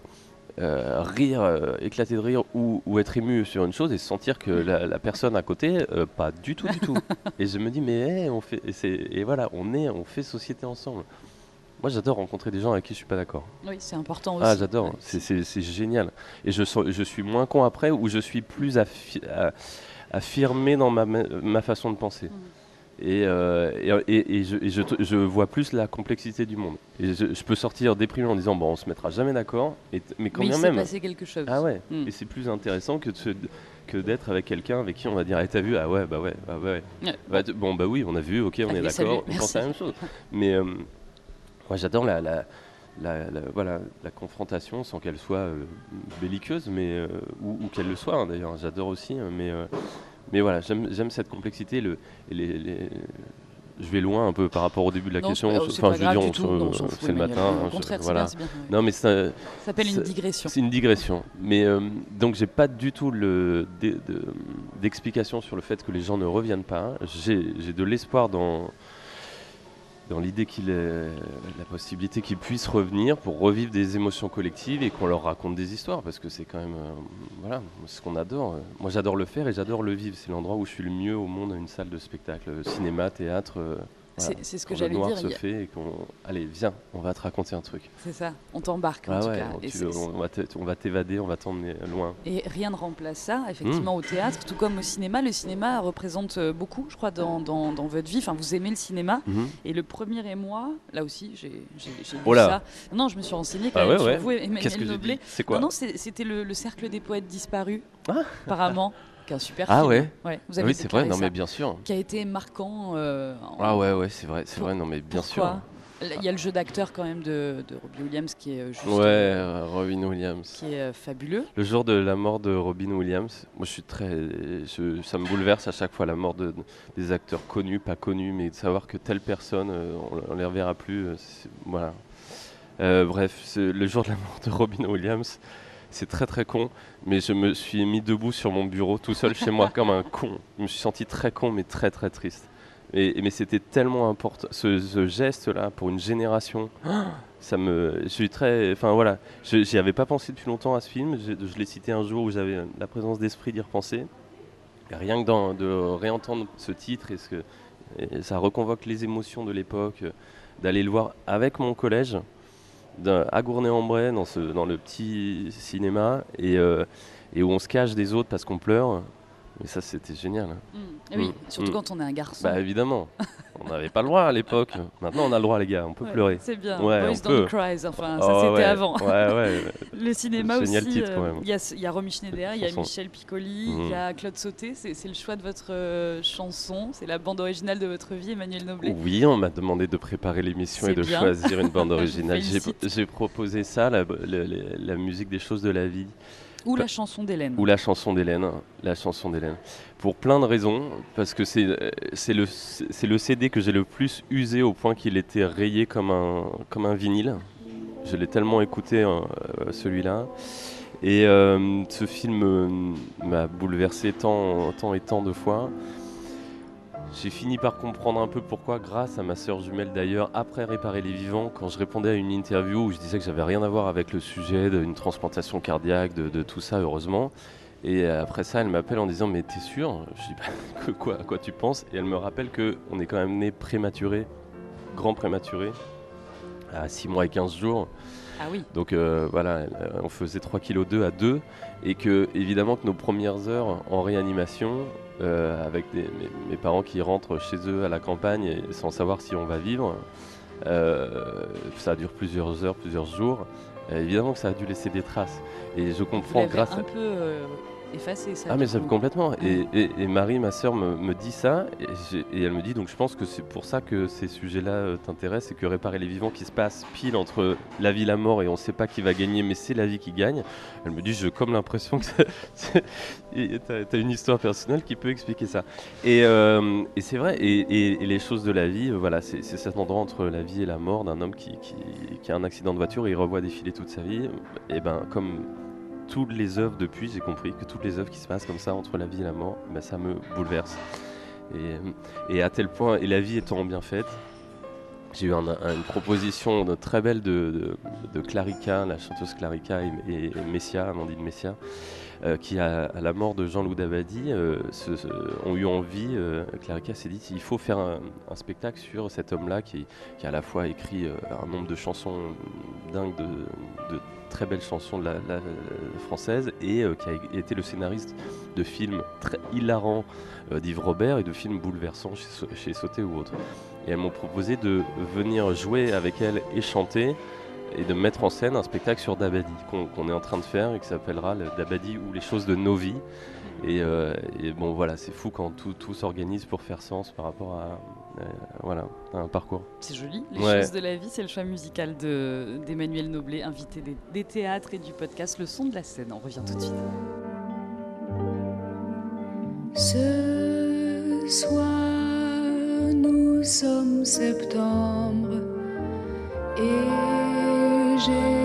Speaker 2: euh, rire, euh, éclater de rire ou, être ému sur une chose et sentir que la, personne à côté, euh, pas du tout, du tout. et je me dis, mais on fait, et, et, voilà, on est, on fait société ensemble. Moi, j'adore rencontrer des gens avec qui je suis pas d'accord.
Speaker 1: Oui, c'est important
Speaker 2: ah,
Speaker 1: aussi.
Speaker 2: Ah, j'adore, c'est génial. Et je, je suis moins con après ou je suis plus affirmé dans ma, ma façon de penser. Euh, et, et, je, je, vois plus la complexité du monde. Et je, peux sortir déprimé en disant bon, on se mettra jamais d'accord, mais quand
Speaker 1: mais
Speaker 2: même.
Speaker 1: passé quelque chose.
Speaker 2: Ah ouais. Hmm. Et c'est plus intéressant que que d'être avec quelqu'un avec qui on va dire eh, t'as vu ah ouais bah ouais bah ouais, bah, bon bah oui on a vu ok on est d'accord on pense la même chose mais euh, moi j'adore la, la, la, voilà, la confrontation sans qu'elle soit euh, belliqueuse mais ou, qu'elle le soit hein, d'ailleurs j'adore aussi hein, mais mais voilà, j'aime cette complexité. Le, les, je vais loin un peu par rapport au début de la question.
Speaker 1: Enfin, je veux dire,
Speaker 2: c'est le matin.
Speaker 1: Au contraire, voilà. bien, bien,
Speaker 2: Non, mais ça
Speaker 1: s'appelle une digression.
Speaker 2: C'est une digression. Mais euh, donc, j'ai pas du tout d'explication sur le fait que les gens ne reviennent pas. J'ai de l'espoir dans dans l'idée qu'il ait la possibilité qu'ils puissent revenir pour revivre des émotions collectives et qu'on leur raconte des histoires parce que c'est quand même euh, voilà ce qu'on adore. Moi j'adore le faire et j'adore le vivre. C'est l'endroit où je suis le mieux au monde une salle de spectacle, cinéma, théâtre.
Speaker 1: C'est ce que j'allais dire.
Speaker 2: se fait et qu'on. Allez, viens, on va te raconter un truc.
Speaker 1: C'est ça, on t'embarque en ah tout cas.
Speaker 2: on, va t'évader, on va t'emmener loin.
Speaker 1: Et rien ne remplace ça, effectivement, hmm. au théâtre, tout comme au cinéma. Le cinéma représente euh, beaucoup, je crois, dans, dans, votre vie. Enfin, vous aimez le cinéma. Hmm. Et le premier émois, là aussi, j'ai vu oh ça. Non, je me suis renseignée quand ah même sur vous, Emmanuel Noblet.
Speaker 2: C'est quoi?
Speaker 1: Non, non c'était le, Cercle des poètes disparus, ah. apparemment. qui est un super
Speaker 2: ah
Speaker 1: film.
Speaker 2: Ouais.
Speaker 1: ouais.
Speaker 2: Vous avez oui, c'est vrai. Non, mais bien sûr.
Speaker 1: Qui a été marquant. En...
Speaker 2: Ah ouais, ouais, c'est vrai, c'est vrai. Non, mais bien
Speaker 1: Pourquoi
Speaker 2: sûr.
Speaker 1: Il y a le jeu d'acteur quand même de, de, Robin Williams qui est juste.
Speaker 2: Ouais, euh, Robin Williams.
Speaker 1: Qui est euh, fabuleux.
Speaker 2: Le jour de la mort de Robin Williams, moi je suis très. Je, ça me bouleverse à chaque fois la mort de, des acteurs connus, pas connus, mais de savoir que telle personne, euh, on, ne les reverra plus. voilà. bref, le jour de la mort de Robin Williams, c'est très très con, mais je me suis mis debout sur mon bureau tout seul chez moi comme un con. Je me suis senti très con, mais très très triste mais c'était tellement important, ce, geste-là, pour une génération. Ça me, je suis très, enfin voilà, j'y avais pas pensé depuis longtemps à ce film. Je, l'ai cité un jour où j'avais la présence d'esprit d'y repenser. rien que de réentendre ce titre et, ce que, ça reconvoque les émotions de l'époque, d'aller le voir avec mon collège à Gournay-en-Bray dans, le petit cinéma et, euh, et où on se cache des autres parce qu'on pleure. Mais ça, c'était génial. Hein.
Speaker 1: Mmh. oui, mmh. surtout mmh. quand on est un garçon.
Speaker 2: Bah évidemment. on n'avait pas le droit à l'époque. Maintenant, on a le droit, les gars. On peut pleurer.
Speaker 1: C'est bien. Ouais, Boys Don't Cry. Enfin, ça, c'était
Speaker 2: ouais.
Speaker 1: avant.
Speaker 2: Ouais, ouais.
Speaker 1: le cinéma aussi.
Speaker 2: Génial titre, quand
Speaker 1: euh,
Speaker 2: même.
Speaker 1: Il y, y, a Romy Schneider, il y a Michel Piccoli, il y a Claude Sauté. C'est le choix de votre euh, chanson. C'est la bande originale de votre vie, Emmanuel Noblet.
Speaker 2: Oui, on m'a demandé de préparer l'émission et de
Speaker 1: bien.
Speaker 2: choisir une bande originale. J'ai proposé ça, la, la, la musique des choses de la vie.
Speaker 1: Ou la chanson d'Hélène.
Speaker 2: Ou la chanson d'Hélène. La chanson d'Hélène. Pour plein de raisons. Parce que c'est le, le CD que j'ai le plus usé au point qu'il était rayé comme un, comme un vinyle. Je l'ai tellement écouté, euh, celui-là. Et euh, ce film euh, m'a bouleversé tant, tant et tant de fois. J'ai fini par comprendre un peu pourquoi, grâce à ma sœur jumelle d'ailleurs, après Réparer les vivants, quand je répondais à une interview où je disais que j'avais rien à voir avec le sujet d'une transplantation cardiaque, de, tout ça, heureusement. Et après ça, elle m'appelle en disant Mais t'es sûr? Je dis bah, quoi, à quoi tu penses? Et elle me rappelle qu'on est quand même né prématuré, grand prématuré, à 6 mois et 15 jours.
Speaker 1: Ah oui.
Speaker 2: Donc euh, voilà, on faisait 3 kg 2 à 2 et que évidemment que nos premières heures en réanimation, euh, avec mes, parents qui rentrent chez eux à la campagne sans savoir si on va vivre, euh, ça dure plusieurs heures, plusieurs jours. évidemment que ça a dû laisser des traces. Et je comprends grâce
Speaker 1: un peu ça.
Speaker 2: Ah mais ça complètement. Et, Marie, ma sœur, me, dit ça et, elle me dit donc je pense que c'est pour ça que ces sujets-là euh, t'intéressent et que réparer les vivants qui se passe pile entre la vie et la mort et on ne sait pas qui va gagner mais c'est la vie qui gagne. Elle me dit j'ai comme l'impression que tu as, une histoire personnelle qui peut expliquer ça. Et, euh, c'est vrai et, les choses de la vie, euh, voilà c'est cet endroit entre la vie et la mort d'un homme qui, qui, a un accident de voiture et il revoit défiler toute sa vie. Et ben comme toutes les œuvres depuis, j'ai compris que toutes les œuvres qui se passent comme ça entre la vie et la mort, ben, ça me bouleverse. Et, à tel point, et la vie étant bien faite, j'ai eu une proposition de, très belle de, Clarica, la chanteuse Clarica et, Messia, Amandine Messia, euh, qui, à, la mort de Jean-Loup Dabadi, euh, ont eu envie, euh, Clarica s'est dit il faut faire un, spectacle sur cet homme-là qui, qui, a à la fois écrit un nombre de chansons dingues de très belle chanson de la, française et euh, qui a été le scénariste de films très hilarants euh, d'Yves Robert et de films bouleversants chez, chez Sauté ou autre. Et elles m'ont proposé de venir jouer avec elle et chanter et de mettre en scène un spectacle sur Dabadi qu'on est en train de faire et qui s'appellera Dabadi ou les choses de nos vies. Euh, et, bon, voilà, c'est fou quand tout, tout s'organise pour faire sens par rapport à, voilà, un parcours.
Speaker 1: C'est joli. Les choses de la vie, c'est le choix musical d'Emmanuel Noblet, invité des, théâtres et du podcast Le son de la scène. On revient tout de suite.
Speaker 3: Ce soir, nous sommes septembre et j'ai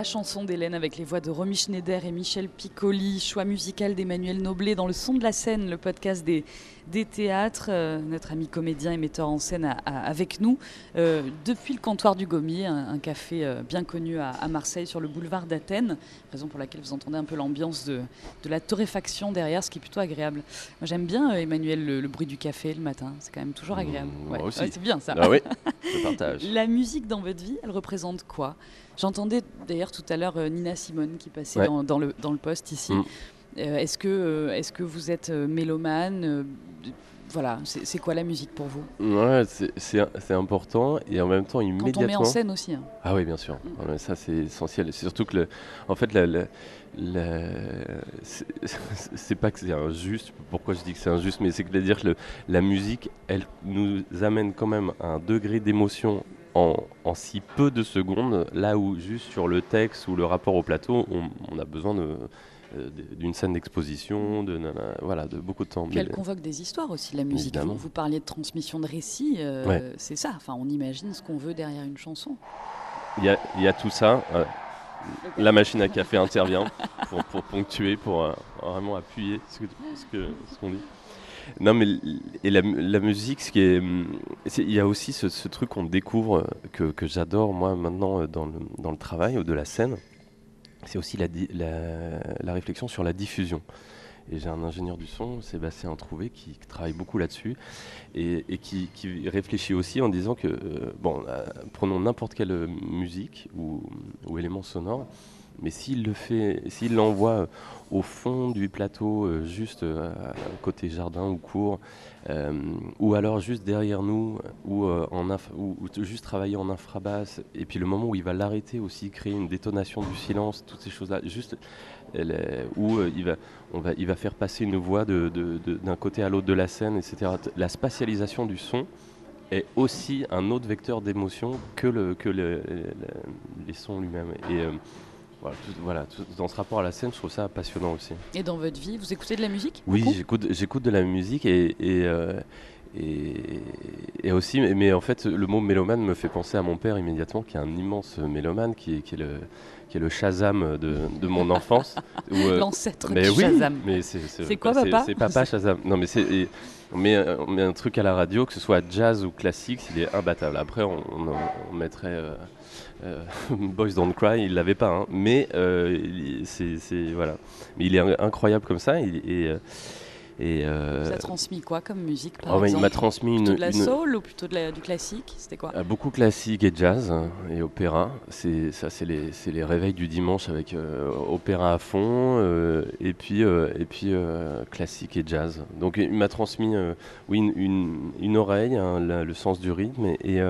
Speaker 1: La chanson d'Hélène avec les voix de Romy Schneider et Michel Piccoli, choix musical d'Emmanuel Noblet dans le son de la scène, le podcast des, des théâtres. Euh, notre ami comédien et metteur en scène a- a- avec nous euh, depuis le comptoir du Gommier, un, un café euh, bien connu à, à Marseille sur le boulevard d'Athènes, raison pour laquelle vous entendez un peu l'ambiance de, de la torréfaction derrière, ce qui est plutôt agréable. Moi j'aime bien, Emmanuel, le, le bruit du café le matin, c'est quand même toujours agréable.
Speaker 2: Mmh, moi
Speaker 1: Ouais,
Speaker 2: aussi.
Speaker 1: ouais, c'est bien ça.
Speaker 2: Ah oui, je partage.
Speaker 1: La musique dans votre vie, elle représente quoi? J'entendais d'ailleurs tout à l'heure Nina Simone qui passait
Speaker 2: Ouais.
Speaker 1: dans, dans le, dans le poste ici.
Speaker 2: Mm.
Speaker 1: Euh, est-ce, que, euh, est-ce que vous êtes euh, mélomane Voilà, c'est, quoi la musique pour vous?
Speaker 2: Ouais, c'est- important et en même temps
Speaker 1: Quand
Speaker 2: immédiatement.
Speaker 1: on met en scène aussi. hein.
Speaker 2: Ah oui, bien sûr.
Speaker 1: Mm.
Speaker 2: Ça, c'est essentiel. C'est surtout que, le, en fait, la, la- la- c'est- pas que c'est injuste. Pourquoi je dis que c'est injuste, mais c'est que de dire que le- la musique, elle nous amène quand même à un degré d'émotion en, en si peu de secondes, là où juste sur le texte ou le rapport au plateau, on, on a besoin de d'une scène d'exposition, de, voilà, de beaucoup de temps.
Speaker 1: Puis elle convoque des histoires aussi, la musique. Vous, vous parliez de transmission de récits, euh,
Speaker 2: Ouais.
Speaker 1: c'est ça. Enfin, on imagine ce qu'on veut derrière une chanson.
Speaker 2: Il y a, il y a tout ça. euh, la machine à café intervient pour, pour ponctuer, pour euh, vraiment appuyer ce que- ce que- ce qu'on dit. Non, mais et la, mu- la musique, ce qui est, c'est- il y a aussi ce, ce truc qu'on découvre euh, que, que j'adore moi maintenant euh, dans le, dans le travail ou de la scène. C'est aussi la, réflexion sur la diffusion. Et j'ai un ingénieur du son, Sébastien Trouvé, qui, travaille beaucoup là-dessus et, qui, réfléchit aussi en disant que, euh, bon, euh, prenons n'importe quelle musique ou, ou élément sonore, mais s'il le fait, s'il l'envoie euh, au fond du plateau, euh, juste euh, côté jardin ou cours, ou alors juste derrière nous, ou, juste travailler en infrabasse, et puis le moment où il va l'arrêter aussi, créer une détonation du silence, toutes ces choses-là, juste où il, va, on va, il va faire passer une voix d'un côté à l'autre de la scène, etc. La spatialisation du son est aussi un autre vecteur d'émotion que, que le- le- les sons lui-même. Voilà, tout, voilà, tout- dans ce rapport à la scène, je trouve ça passionnant aussi.
Speaker 1: Et dans votre vie, vous écoutez de la musique
Speaker 2: Oui, j'écoute, j'écoute de la musique et, et, euh, et, et aussi, mais, en fait, le mot mélomane me fait penser à mon père immédiatement, qui est un immense mélomane, qui est, qui est, le, qui est le Shazam de, de mon enfance. euh,
Speaker 1: L'ancêtre
Speaker 2: mais
Speaker 1: du
Speaker 2: oui,
Speaker 1: Shazam.
Speaker 2: mais c'est,
Speaker 1: C'est quoi, papa?
Speaker 2: C'est papa Shazam. Non, mais c'est, et on, met, on met un truc à la radio, que ce soit jazz ou classique, il est imbattable. Après, on, on- on mettrait euh, euh, Boys Don't Cry, il l'avait pas, hein. mais euh, il- c'est, voilà. Mais il est incroyable comme ça. il- et, euh, et, euh,
Speaker 1: Ça a transmis quoi comme musique par
Speaker 2: oh, il m'a transmis une,
Speaker 1: Plutôt de la
Speaker 2: une-
Speaker 1: soul ou plutôt de la- du classique? C'était quoi?
Speaker 2: Euh, beaucoup classique et jazz hein, et opéra. C'est ça, c'est les, c'est les réveils du dimanche avec opéra à fond et puis et puis classique et jazz. Donc il m'a transmis oui une, une- une oreille, hein, la- le sens du rythme et et,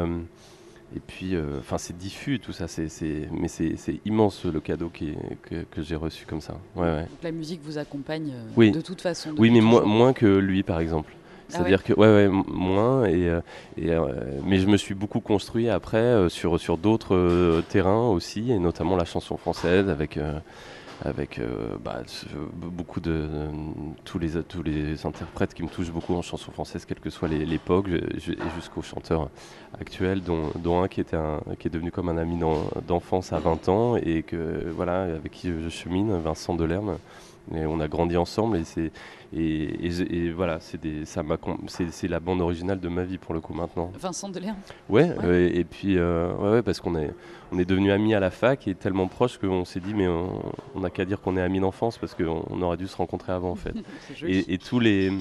Speaker 2: et puis euh, enfin c'est diffus tout ça. C'est mais c'est immense le cadeau qui que, que j'ai reçu comme ça. Ouais ouais.
Speaker 1: Donc La musique vous accompagne euh,
Speaker 2: Oui.
Speaker 1: de toute façon.
Speaker 2: Oui, mais moins,
Speaker 1: toujours.
Speaker 2: moins que lui, par exemple.
Speaker 1: Ah
Speaker 2: C'est-à-dire que, ouais, ouais, moins. Et, euh, et, euh, mais je me suis beaucoup construit après euh, sur, sur d'autres euh, terrains aussi, et notamment la chanson française avec. Avec euh, bah, beaucoup de tous les tous les interprètes qui me touchent beaucoup en chanson française quelle que soit l'époque jusqu'aux chanteurs actuels dont, dont un qui était qui est devenu comme un ami d'en- d'enfance à 20 ans et que voilà avec qui je chemine Vincent Delerme et on a grandi ensemble et c'est et, et j'ai- et voilà c'est des ça m'a c'est la bande originale de ma vie pour le coup maintenant
Speaker 1: Vincent Delerme.
Speaker 2: ouais,
Speaker 1: Ouais.
Speaker 2: euh, et puis euh, ouais, ouais, parce qu'on est on est devenus amis à la fac et tellement proches qu'on s'est dit mais on n'a qu'à dire qu'on est amis d'enfance parce qu'on on aurait dû se rencontrer avant en fait et, tous les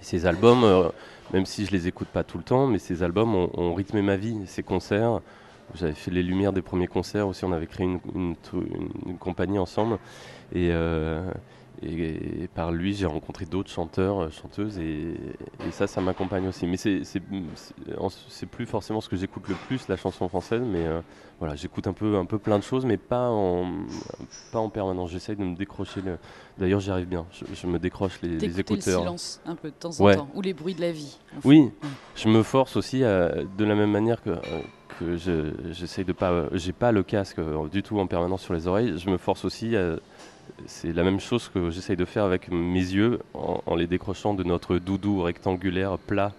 Speaker 2: ces albums, même si je les écoute pas tout le temps, mais ces albums ont, rythmé ma vie, ces concerts. J'avais fait les lumières des premiers concerts aussi, on avait créé une, une compagnie ensemble. Et, et, par lui, j'ai rencontré d'autres chanteurs, euh, chanteuses, et, ça, ça m'accompagne aussi. Mais c'est plus forcément ce que j'écoute le plus, la chanson française, mais euh, voilà, j'écoute un peu, un peu plein de choses, mais pas en, pas en permanence. J'essaye de me décrocher. Le... D'ailleurs, j'y arrive bien. Je, me décroche les, les écouteurs.
Speaker 1: le silence un peu de temps en temps, ou les bruits de la vie.
Speaker 2: Oui, je me force aussi de la même manière que. Euh, que j'essaye de pas, j'ai pas le casque du tout en permanence sur les oreilles. Je me force aussi à c'est la même chose que j'essaye de faire avec mes yeux en, les décrochant de notre doudou rectangulaire plat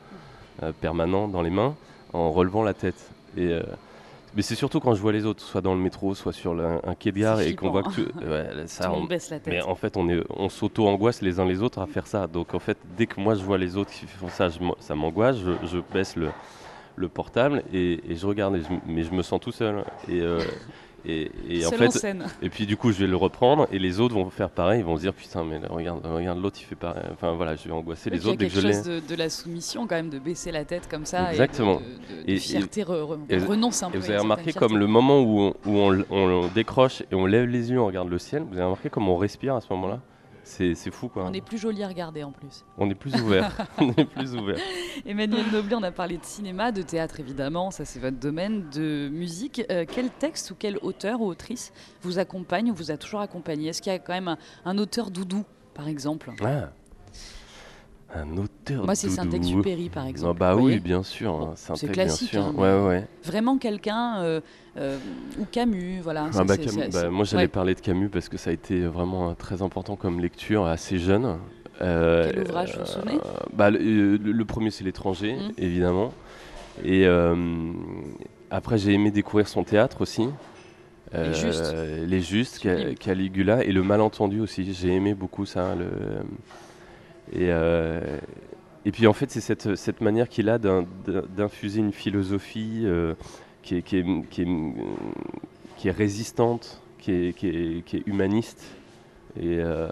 Speaker 2: euh, permanent dans les mains en relevant la tête. Et, euh, mais c'est surtout quand je vois les autres, soit dans le métro, soit sur un quai de gare, et qu'on voit que
Speaker 1: ouais, ça, on, baisse la tête.
Speaker 2: Mais en fait, on, est, on s'auto-angoisse les uns les autres à faire ça. Donc en fait, dès que moi je vois les autres qui font ça, ça m'angoisse, je, baisse le, le portable et, je regarde, mais je me sens tout seul. Et, euh, et, et en fait, et puis du coup, je vais le reprendre et les autres vont faire pareil. Ils vont se dire putain, mais regarde, regarde l'autre, il fait pareil. Enfin voilà, je vais angoisser les autres
Speaker 1: dès
Speaker 2: que je l'ai.
Speaker 1: quelque chose de, la soumission quand même, de baisser la tête comme ça.
Speaker 2: Exactement.
Speaker 1: Et de, de, fierté renonce un peu.
Speaker 2: Et vous avez remarqué comme le moment où, on, où on, on, décroche et on lève les yeux, on regarde le ciel. Vous avez remarqué comme on respire à ce moment-là? C'est fou quoi.
Speaker 1: On est plus joli à regarder en plus.
Speaker 2: On est plus ouvert. on est plus ouvert.
Speaker 1: Emmanuel Noblet, on a parlé de cinéma, de théâtre évidemment, ça c'est votre domaine, de musique. Euh, quel texte ou quel auteur ou autrice vous accompagne ou vous a toujours accompagné? Est-ce qu'il y a quand même un, auteur doudou par exemple?
Speaker 2: Ah. Un auteur
Speaker 1: Moi, c'est Saint-Exupéry, par exemple.
Speaker 2: bah oui, bien sûr. Hein,
Speaker 1: c'est classique. Hein,
Speaker 2: ouais, ouais.
Speaker 1: Vraiment quelqu'un, euh, euh, ou Camus, voilà.
Speaker 2: Ah bah, bah, moi, j'allais parler de Camus parce que ça a été vraiment euh, très important comme lecture assez jeune.
Speaker 1: Quel ouvrage, vous souvenez?
Speaker 2: bah, le, premier, c'est L'étranger, mmh. évidemment. Et après, j'ai aimé découvrir son théâtre aussi.
Speaker 1: Les Justes.
Speaker 2: Les Justes, Caligula et Le Malentendu aussi. J'ai aimé beaucoup ça. Le, et, euh, et puis en fait, c'est cette, cette manière qu'il a d'infuser une philosophie euh, qui, est, qui, est, qui, est, qui, est, résistante, qui est, qui humaniste. Et euh,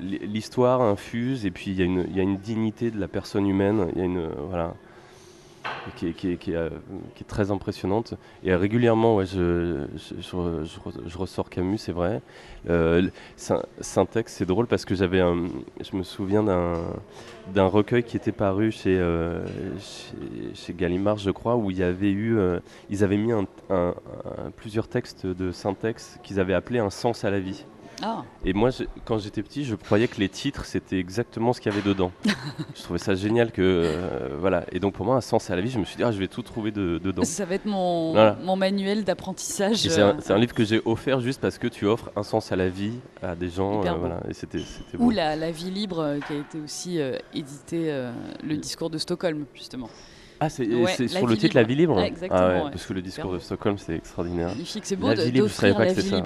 Speaker 2: l'histoire infuse, et puis il y, y, a une dignité de la personne humaine. Y a une voilà euh, qui est, très impressionnante. Et régulièrement, ouais, je, je, je, ressors Camus, c'est vrai. Euh, Syntex, c'est drôle parce que j'avais je me souviens d'un recueil qui était paru chez, euh, chez, Gallimard, je crois, où il y avait eu, euh, ils avaient mis plusieurs textes de Syntex qu'ils avaient appelé un sens à la vie.
Speaker 1: Ah.
Speaker 2: Et moi, quand j'étais petit, je croyais que les titres, c'était exactement ce qu'il y avait dedans. je trouvais ça génial que. Euh, voilà. Et donc, pour moi, un sens à la vie, je me suis dit, ah, je vais tout trouver dedans.
Speaker 1: Ça va être mon, mon manuel d'apprentissage.
Speaker 2: C'est un, livre que j'ai offert juste parce que tu offres un sens à la vie à des gens. Euh, voilà. Et c'était,
Speaker 1: Ou la, la, vie libre, euh, qui a été aussi édité, le discours de Stockholm, justement.
Speaker 2: Ah, c'est sur le titre La vie libre
Speaker 1: Exactement.
Speaker 2: Ah parce que le discours de Stockholm, c'est extraordinaire.
Speaker 1: Magnifique, c'est beau la vie libre.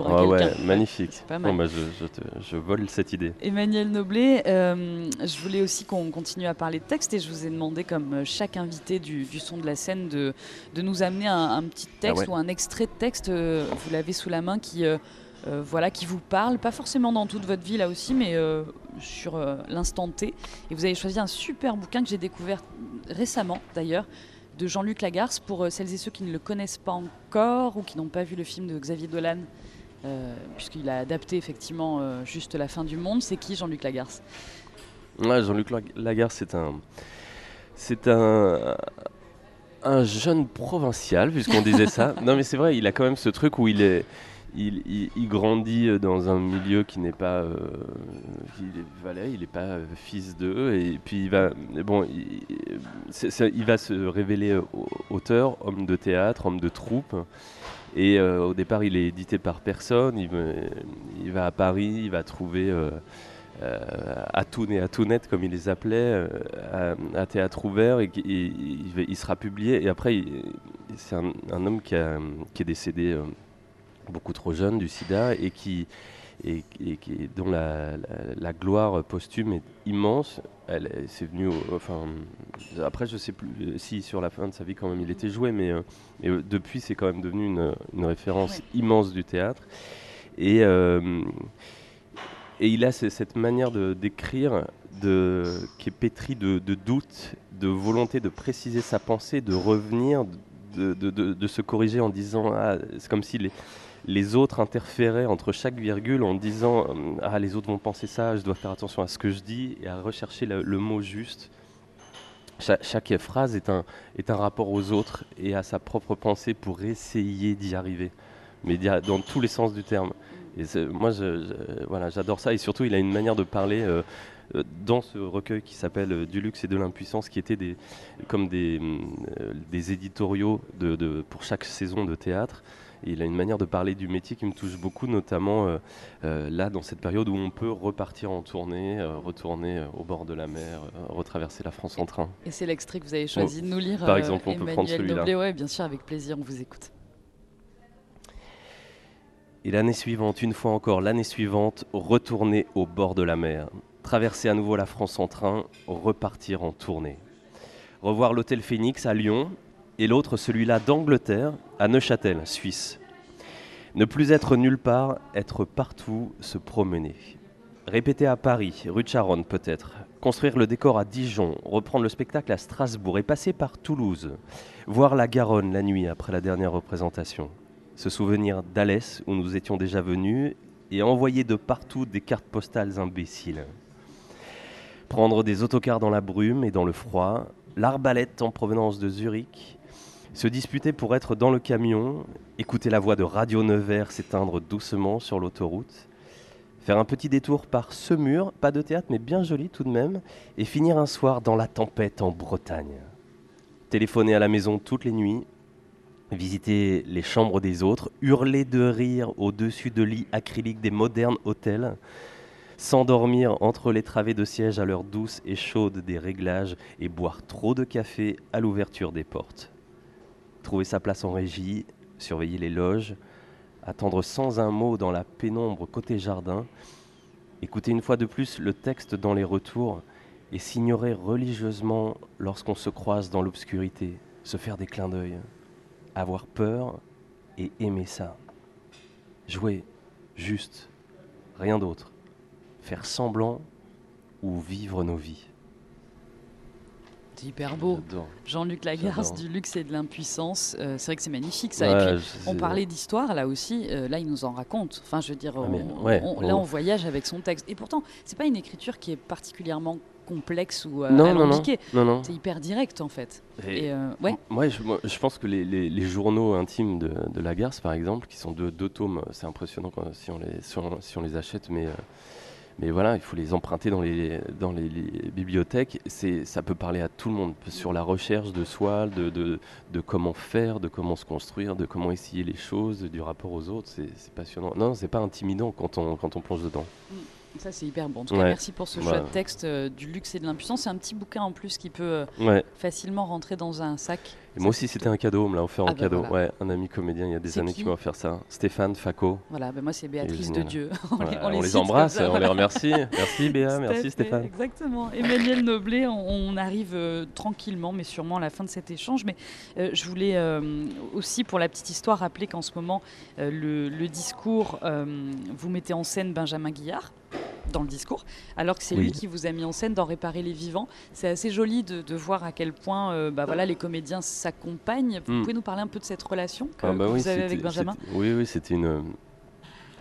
Speaker 2: Ah ouais, magnifique. Pas mal. Bon, bah, je, je, vole cette idée.
Speaker 1: Emmanuel Noblet, euh, je voulais aussi qu'on continue à parler de texte et je vous ai demandé, comme euh, chaque invité du, du son de la scène, de, de nous amener un, petit ah texte ou un extrait de texte. Euh, vous l'avez sous la main qui. Voilà, qui vous parle, pas forcément dans toute votre vie là aussi, mais sur l'instant T. Et vous avez choisi un super bouquin que j'ai découvert récemment d'ailleurs, de Jean-Luc Lagarce, pour euh, celles et ceux qui ne le connaissent pas encore ou qui n'ont pas vu le film de Xavier Dolan, euh, puisqu'il a adapté effectivement euh, juste La fin du monde. C'est qui Jean-Luc Lagarce?
Speaker 2: Jean-Luc Lagarce, c'est un. C'est un, un jeune provincial, puisqu'on disait ça. Non, mais c'est vrai, il a quand même ce truc où il est il, grandit euh, dans un milieu qui n'est pas, euh, il, il n'est pas euh, fils d'eux, et puis il va, bon, il, va se révéler auteur, homme de théâtre, homme de troupe. Et au départ, il est édité par personne. Il, va à Paris, il va trouver euh, et net, comme il les appelait, à, théâtre ouvert, et, il, sera publié. Et après, c'est un, homme qui est décédé beaucoup trop jeune du sida et qui, et, dont la, gloire posthume est immense. Elle, c'est venu, enfin, après je sais plus si sur la fin de sa vie quand même il était joué, mais, euh, euh, depuis c'est quand même devenu une, référence immense du théâtre. Et, euh, et il a cette manière de d'écrire de, qui est pétri de, de doute, de volonté de préciser sa pensée, de revenir, de, de- de- de se corriger en disant ah, c'est comme si les, les autres interféraient entre chaque virgule en disant euh, ah les autres vont penser ça, je dois faire attention à ce que je dis et à rechercher le, mot juste. Cha- chaque phrase est un, est un rapport aux autres et à sa propre pensée pour essayer d'y arriver, mais dans tous les sens du terme. Et moi, voilà, j'adore ça. Et surtout, il a une manière de parler euh, euh, dans ce recueil qui s'appelle Du luxe et de l'impuissance, qui était des, comme des, des éditoriaux de- pour chaque saison de théâtre. Et il a une manière de parler du métier qui me touche beaucoup, notamment euh, euh, là, dans cette période où on peut repartir en tournée, euh, retourner au bord de la mer, retraverser la France en train.
Speaker 1: Et c'est l'extrait que vous avez choisi de nous lire.
Speaker 2: Par exemple, on peut prendre
Speaker 1: Emmanuel
Speaker 2: celui-là.
Speaker 1: Noblet. Ouais, bien sûr, avec plaisir, on vous écoute.
Speaker 2: Et l'année suivante, une fois encore, l'année suivante, retourner au bord de la mer, traverser à nouveau la France en train, repartir en tournée. Revoir l'hôtel Phoenix à Lyon et l'autre celui-là d'Angleterre à Neuchâtel, Suisse. Ne plus être nulle part, être partout, se promener. Répéter à Paris, rue de Charonne peut-être. Construire le décor à Dijon, reprendre le spectacle à Strasbourg et passer par Toulouse. Voir la Garonne la nuit après la dernière représentation se souvenir d'Alès où nous étions déjà venus et envoyer de partout des cartes postales imbéciles. Prendre des autocars dans la brume et dans le froid, l'arbalète en provenance de Zurich, se disputer pour être dans le camion, écouter la voix de Radio Nevers s'éteindre doucement sur l'autoroute, faire un petit détour par Semur, pas de théâtre mais bien joli tout de même, et finir un soir dans la tempête en Bretagne. Téléphoner à la maison toutes les nuits, visiter les chambres des autres, hurler de rire au-dessus de lits acryliques des modernes hôtels, s'endormir entre les travées de siège à l'heure douce et chaude des réglages et boire trop de café à l'ouverture des portes. Trouver sa place en régie, surveiller les loges, attendre sans un mot dans la pénombre côté jardin, écouter une fois de plus le texte dans les retours et s'ignorer religieusement lorsqu'on se croise dans l'obscurité, se faire des clins d'œil avoir peur et aimer ça. Jouer, juste, rien d'autre. Faire semblant ou vivre nos vies.
Speaker 1: C'est hyper beau. Jean-Luc Lagarce,
Speaker 2: J'adore.
Speaker 1: du luxe et de l'impuissance. Euh, c'est vrai que c'est magnifique ça. Et puis, on parlait d'histoire là aussi. euh, là, il nous en raconte. Enfin, je veux dire,
Speaker 2: Ah, ouais,
Speaker 1: on- là, on voyage avec son texte. Et pourtant, c'est pas une écriture qui est particulièrement complexe ou euh,
Speaker 2: Non, non, non.
Speaker 1: C'est hyper direct en fait.
Speaker 2: Et-
Speaker 1: Et euh, ouais.
Speaker 2: Moi, je, moi, je pense que les, les- les journaux intimes de, de Lagarce, par exemple, qui sont deux, deux tomes, c'est impressionnant quand- si, on les, si, on, si on les achète, mais, euh, mais voilà, il faut les emprunter dans les, dans les, les bibliothèques. Ça peut parler à tout le monde sur la recherche de soi, de, de, de comment faire, de comment se construire, de comment essayer les choses, du rapport aux autres. C'est, c'est passionnant. Non, c'est pas intimidant quand on, quand on plonge dedans.
Speaker 1: Ça, c'est hyper bon. En tout cas,
Speaker 2: Ouais.
Speaker 1: merci pour ce
Speaker 2: Ouais.
Speaker 1: choix de texte euh, du luxe et de l'impuissance. C'est un petit bouquin en plus qui peut euh,
Speaker 2: Ouais.
Speaker 1: facilement rentrer dans un sac.
Speaker 2: Et moi aussi, c'était un cadeau, on me l'a offert
Speaker 1: Ah
Speaker 2: en
Speaker 1: bah
Speaker 2: cadeau.
Speaker 1: voilà.
Speaker 2: Ouais, un ami comédien il y a des années
Speaker 1: qui
Speaker 2: qui m'a offert ça. Stéphane Faco.
Speaker 1: Voilà, ben moi, c'est Béatrice de. Dieu.
Speaker 2: Voilà, on, les, embrasse, on les remercie. Merci Béa, merci Stéphane.
Speaker 1: Exactement. Emmanuel Noblet, on, on arrive euh, tranquillement, mais sûrement à la fin de cet échange. Mais euh, je voulais euh, aussi, pour la petite histoire, rappeler qu'en ce moment, le, le discours, vous mettez en scène Benjamin Guillard dans le discours, alors que c'est
Speaker 2: Oui.
Speaker 1: lui qui vous a mis en scène dans Réparer les vivants. C'est assez joli de, de voir à quel point euh, bah, voilà, les comédiens s'accompagnent. Vous
Speaker 2: Mm.
Speaker 1: pouvez nous parler un peu de cette relation que,
Speaker 2: Ah bah
Speaker 1: que
Speaker 2: oui,
Speaker 1: vous avez avec Benjamin
Speaker 2: Oui, oui, c'était une.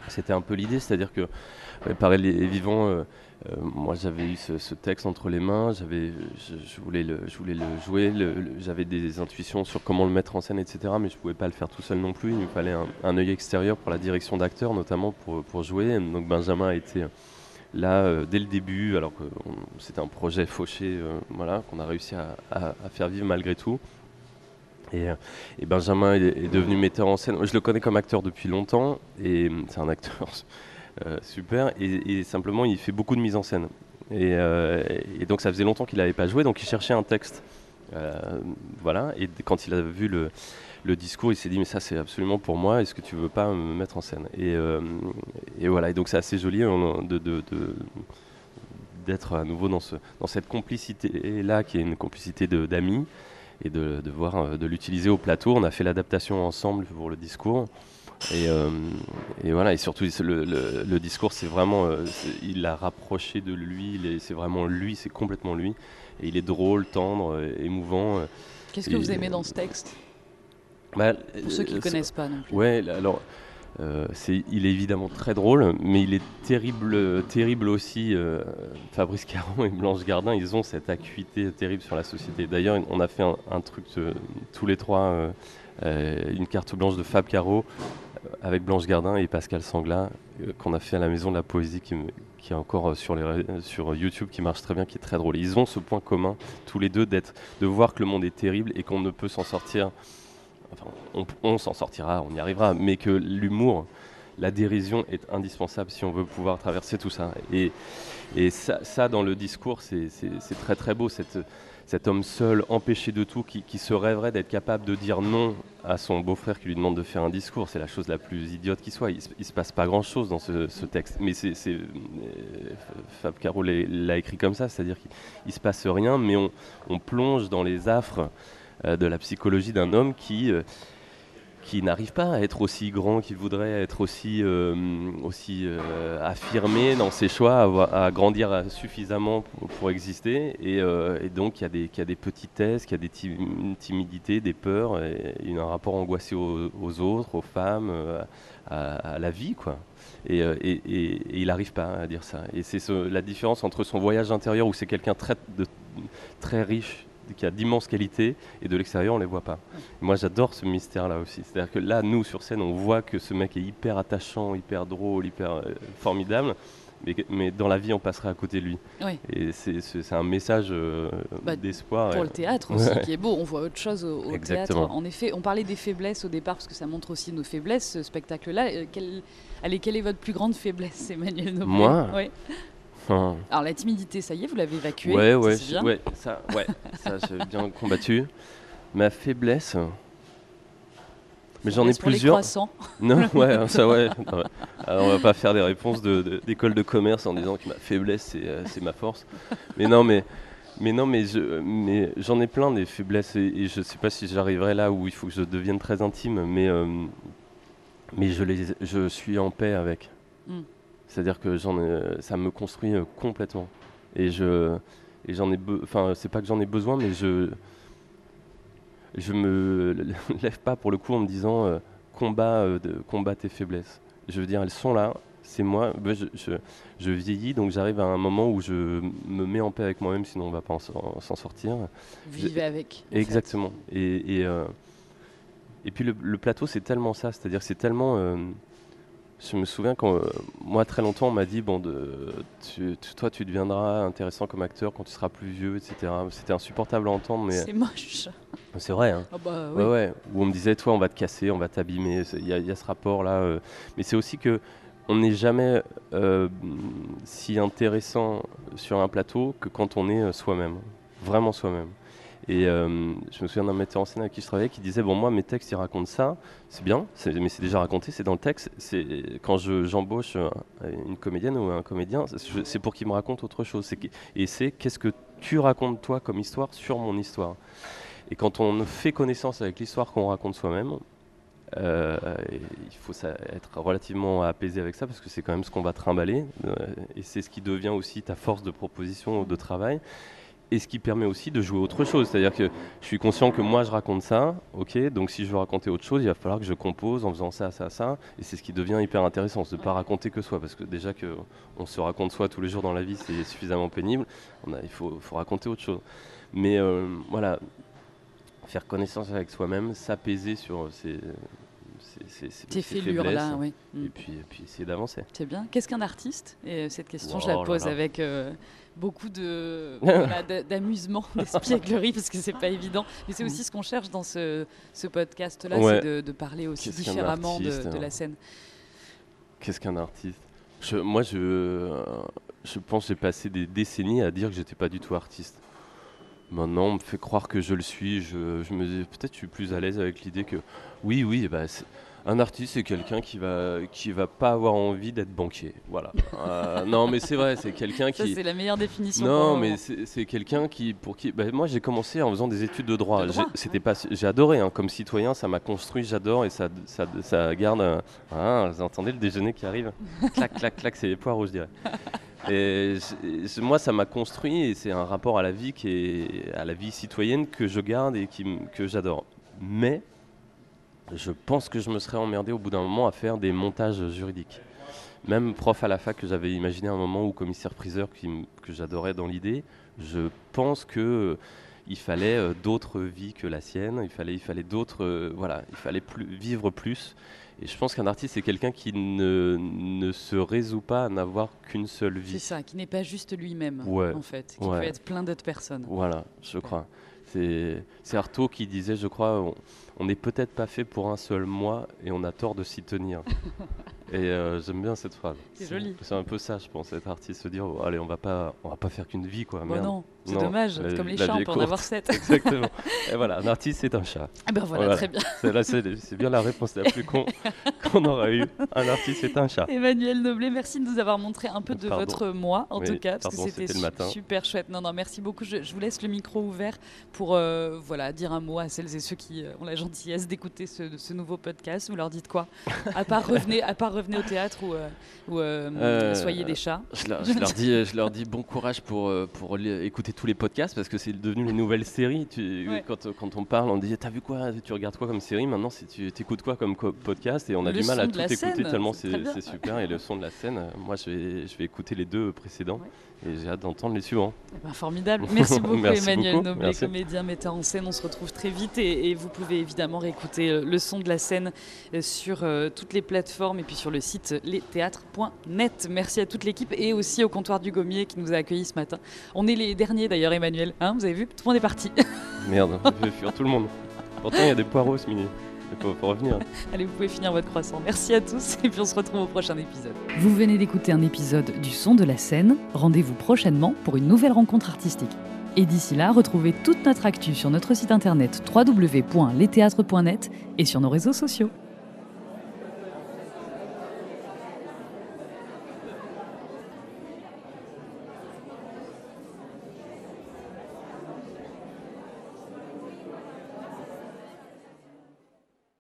Speaker 2: C'était un peu l'idée, c'est-à-dire que Réparer les vivants, euh, euh, moi j'avais eu ce, texte entre les mains, je, voulais le, je voulais le jouer, j'avais des intuitions sur comment le mettre en scène, etc. Mais je pouvais pas le faire tout seul non plus. Il me fallait un, œil extérieur pour la direction d'acteur, notamment pour, pour jouer. Donc Benjamin a été là euh, dès le début, alors que c'était un projet fauché, euh, voilà, qu'on a réussi à, faire vivre malgré tout. Et, euh, Benjamin est, devenu metteur en scène. Je le connais comme acteur depuis longtemps et c'est un acteur euh, super. Et, simplement, il fait beaucoup de mise en scène. Et, euh, donc, ça faisait longtemps qu'il n'avait pas joué, donc il cherchait un texte. Euh, voilà. Et quand il a vu le, discours, il s'est dit mais ça c'est absolument pour moi. Est-ce que tu veux pas me mettre en scène? Et, euh, voilà. Et donc c'est assez joli de- d'être à nouveau dans, ce, dans cette complicité là qui est une complicité d'amis et de, euh, de l'utiliser au plateau. On a fait l'adaptation ensemble pour le discours. Et, euh, et, voilà, et surtout le, le, discours, c'est vraiment, euh, il l'a rapproché de lui, c'est vraiment lui, c'est complètement lui. Et il est drôle, tendre, émouvant.
Speaker 1: Qu'est-ce que vous aimez dans ce texte? Bah, Pour ceux qui ne connaissent pas non plus.
Speaker 2: Ouais, alors euh, il est évidemment très drôle, mais il est terrible, terrible aussi. Euh, Fabrice Caron et Blanche Gardin, ils ont cette acuité terrible sur la société. D'ailleurs, on a fait un, truc euh, tous les trois, une carte blanche de Fab Caro avec Blanche Gardin et Pascal Sangla, qu'on a fait à la Maison de la Poésie, qui, est encore sur, les, sur YouTube, qui marche très bien, qui est très drôle. Ils ont ce point commun, tous les deux, de voir que le monde est terrible et qu'on ne peut s'en sortir on, s'en sortira, on y arrivera, mais que l'humour, la dérision est indispensable si on veut pouvoir traverser tout ça. Et, ça, dans le discours, c'est très très beau, cet homme seul, empêché de tout, qui, se rêverait d'être capable de dire non à son beau-frère qui lui demande de faire un discours. C'est la chose la plus idiote qui soit. Il, ne se passe pas grand-chose dans ce, texte. Mais euh, Fab Caro l'a écrit comme ça, c'est-à-dire qu'il se passe rien, mais on plonge dans les affres euh, de la psychologie d'un homme qui euh, qui n'arrive pas à être aussi grand qu'il voudrait, être aussi, euh, aussi affirmé dans ses choix, à, grandir suffisamment pour, exister. Et, donc, il y, a des, y a des petitesses, il y a des timidités, des peurs, et, a un rapport angoissé aux, autres, aux femmes, à, la vie. quoi. Et, il n'arrive pas à dire ça. Et c'est la différence entre son voyage intérieur, où c'est quelqu'un très, très riche, qui a d'immenses qualités et de l'extérieur on les voit pas. moi j'adore ce mystère là aussi. C'est-à-dire que là nous sur scène on voit que ce mec est hyper attachant, hyper drôle, hyper euh, formidable. Mais, dans la vie, on passerait à côté de lui. Et c'est un message euh, bah, d'espoir.
Speaker 1: Pour le théâtre aussi, qui est beau. On voit autre chose au, théâtre. En effet, on parlait des faiblesses au départ, parce que ça montre aussi nos faiblesses, ce spectacle-là. Euh, allez, quelle est votre plus grande faiblesse, Emmanuel
Speaker 2: Moi?
Speaker 1: Alors la timidité, ça y est, vous l'avez évacuée.
Speaker 2: Ouais, ouais, ouais, ça, ouais, ça j'ai bien combattu. Ma faiblesse. Mais j'en ai plusieurs. non, ouais, ça ouais. Alors, on va pas faire des réponses d'école de, de, commerce en disant que ma faiblesse c'est euh, ma force. Mais non, mais mais non, mais mais j'en ai plein des faiblesses et, je sais pas si j'arriverai là où il faut que je devienne très intime, mais euh, mais je les je suis en paix avec. Hmm. C'est-à-dire que j'en ça me construit euh, complètement. Et je, et j'en ai, enfin, c'est pas que j'en ai besoin, mais je, je me lève pas pour le coup en me disant euh, combat, euh, de, combat tes faiblesses. Je veux dire, elles sont là. C'est moi. Bah, je, je, vieillis, donc j'arrive à un moment où je me mets en paix avec moi-même, sinon on va pas s'en sortir.
Speaker 1: Vivez avec.
Speaker 2: Exactement. Et, et, et puis le, le plateau, c'est tellement ça. C'est-à-dire, c'est tellement je me souviens quand, euh, moi, très longtemps, on m'a dit bon, de, toi, tu deviendras intéressant comme acteur quand tu seras plus vieux, etc. C'était insupportable à entendre. mais
Speaker 1: C'est moche.
Speaker 2: C'est vrai. Hein.
Speaker 1: Ah bah
Speaker 2: ouais, ouais. Où on me disait, toi, on va te casser, on va t'abîmer. Il y, a ce rapport-là. Euh. Mais c'est aussi que on n'est jamais euh, si intéressant sur un plateau que quand on est soi-même, vraiment soi-même. Et euh, je me souviens d'un metteur en scène avec qui je travaillais qui disait Bon, moi, mes textes, ils racontent ça, c'est bien, mais c'est déjà raconté, c'est dans le texte. Quand j'embauche une comédienne ou un comédien, c'est pour qu'il me raconte autre chose. Et c'est qu'est-ce que tu racontes, toi, comme histoire sur mon histoire? Et quand on fait connaissance avec l'histoire qu'on raconte soi-même, euh, il faut être relativement apaisé avec ça parce que c'est quand même ce qu'on va trimballer euh, et c'est ce qui devient aussi ta force de proposition ou de travail et ce qui permet aussi de jouer autre chose. C'est-à-dire que je suis conscient que moi je raconte ça, ok, donc si je veux raconter autre chose, il va falloir que je compose en faisant ça, ça, ça, et c'est ce qui devient hyper intéressant, de ne pas raconter que soi, parce que déjà qu'on se raconte soi tous les jours dans la vie, c'est suffisamment pénible, on il faut, faut, raconter autre chose. Mais euh, voilà, faire connaissance avec soi-même, s'apaiser sur ces,
Speaker 1: ces, fêlures là, oui.
Speaker 2: Et, puis, et puis essayer d'avancer.
Speaker 1: C'est bien. Qu'est-ce qu'un artiste? Et cette question, je la pose avec... Euh, beaucoup de d'amusement, d'espièglerie, parce que c'est pas évident. Mais c'est aussi ce qu'on cherche dans ce, ce podcast-là, c'est de, parler aussi différemment de, la hein. scène.
Speaker 2: Qu'est-ce qu'un artiste? Moi, je, je pense que j'ai passé des décennies à dire que j'étais pas du tout artiste. Maintenant, on me fait croire que je le suis. Je, me dis peut-être je suis plus à l'aise avec l'idée que oui, oui, bah, Un artiste, c'est quelqu'un qui va qui va pas avoir envie d'être banquier. Voilà. Euh, non, mais c'est vrai, c'est quelqu'un qui.
Speaker 1: Ça, c'est la meilleure définition.
Speaker 2: Non, mais c'est quelqu'un qui pour qui. Bah, moi, j'ai commencé en faisant des études de droit.
Speaker 1: C'était
Speaker 2: pas. J'ai adoré. Hein, comme citoyen, ça m'a construit. J'adore et ça, ça, ça garde. Ah, vous entendez le déjeuner qui arrive? Clac, clac, clac. C'est les poireaux, je dirais. Et moi, ça m'a construit et c'est un rapport à la vie qui est à la vie citoyenne que je garde et qui, que j'adore. Mais je pense que je me serais emmerdé au bout d'un moment à faire des montages juridiques. Même prof à la fac que j'avais imaginé un moment ou commissaire-priseur que j'adorais dans l'idée, je pense que euh, il fallait euh, d'autres vies que la sienne, il fallait, il fallait d'autres, euh, voilà, il fallait plus, vivre plus. Et je pense qu'un artiste, c'est quelqu'un qui ne, ne, se résout pas à n'avoir qu'une seule vie.
Speaker 1: C'est ça, qui n'est pas juste lui-même, en fait, qui peut être plein d'autres personnes.
Speaker 2: Voilà, je crois. C'est Artaud qui disait, je crois, on n'est peut-être pas fait pour un seul mois et on a tort de s'y tenir. Et euh, j'aime bien cette phrase.
Speaker 1: C'est joli.
Speaker 2: C'est un peu ça, je pense, être artiste, se dire, oh, allez, on va pas, on va pas faire qu'une vie, quoi.
Speaker 1: Bah non, c'est dommage. C'est comme les chats, on peut en avoir sept.
Speaker 2: Exactement. et voilà, un artiste, c'est un chat.
Speaker 1: Et eh ben voilà, très bien.
Speaker 2: C'est bien la réponse la plus con qu'on aura eue. Un artiste, c'est un chat.
Speaker 1: Emmanuel Noblet, merci de nous avoir montré un peu de votre moi, en tout cas, parce que c'était super chouette. Non, non, merci beaucoup. Je, vous laisse le micro ouvert pour euh, voilà dire un mot à celles et ceux qui euh, ont la gentillesse d'écouter ce, ce, nouveau podcast. Vous leur dites quoi? À part revenez, à part revenez au théâtre ou, euh, ou euh, euh, soyez des chats.
Speaker 2: Je leur, dis, je leur dis bon courage pour, pour écouter tous les podcasts parce que c'est devenu les nouvelles séries. Tu, quand, quand, on parle, on dit T'as vu quoi? Tu regardes quoi comme série Maintenant, tu écoutes quoi comme podcast? Et on a du mal à tout écouter tellement c'est super. Et le son de la scène, moi, je vais, je vais écouter les deux précédents. Et j'ai hâte d'entendre les suivants.
Speaker 1: Eh ben, formidable. Merci beaucoup Emmanuel Noblet, comédien, metteur en scène. On se retrouve très vite et, vous pouvez évidemment réécouter euh, le son de la scène euh, sur euh, toutes les plateformes et puis sur le site lesthéâtres.net. Merci à toute l'équipe et aussi au comptoir du Gommier qui nous a accueillis ce matin. On est les derniers d'ailleurs Emmanuel, hein, vous avez vu? Tout le monde est parti.
Speaker 2: Merde, je vais fuir tout le monde. Pourtant il y a des poireaux ce mini. Il faut, revenir.
Speaker 1: Allez, vous pouvez finir votre croissant. Merci à tous et puis on se retrouve au prochain épisode.
Speaker 4: Vous venez d'écouter un épisode du Son de la scène. Rendez-vous prochainement pour une nouvelle rencontre artistique. Et d'ici là, retrouvez toute notre actu sur notre site internet www.letheatre.net et sur nos réseaux sociaux.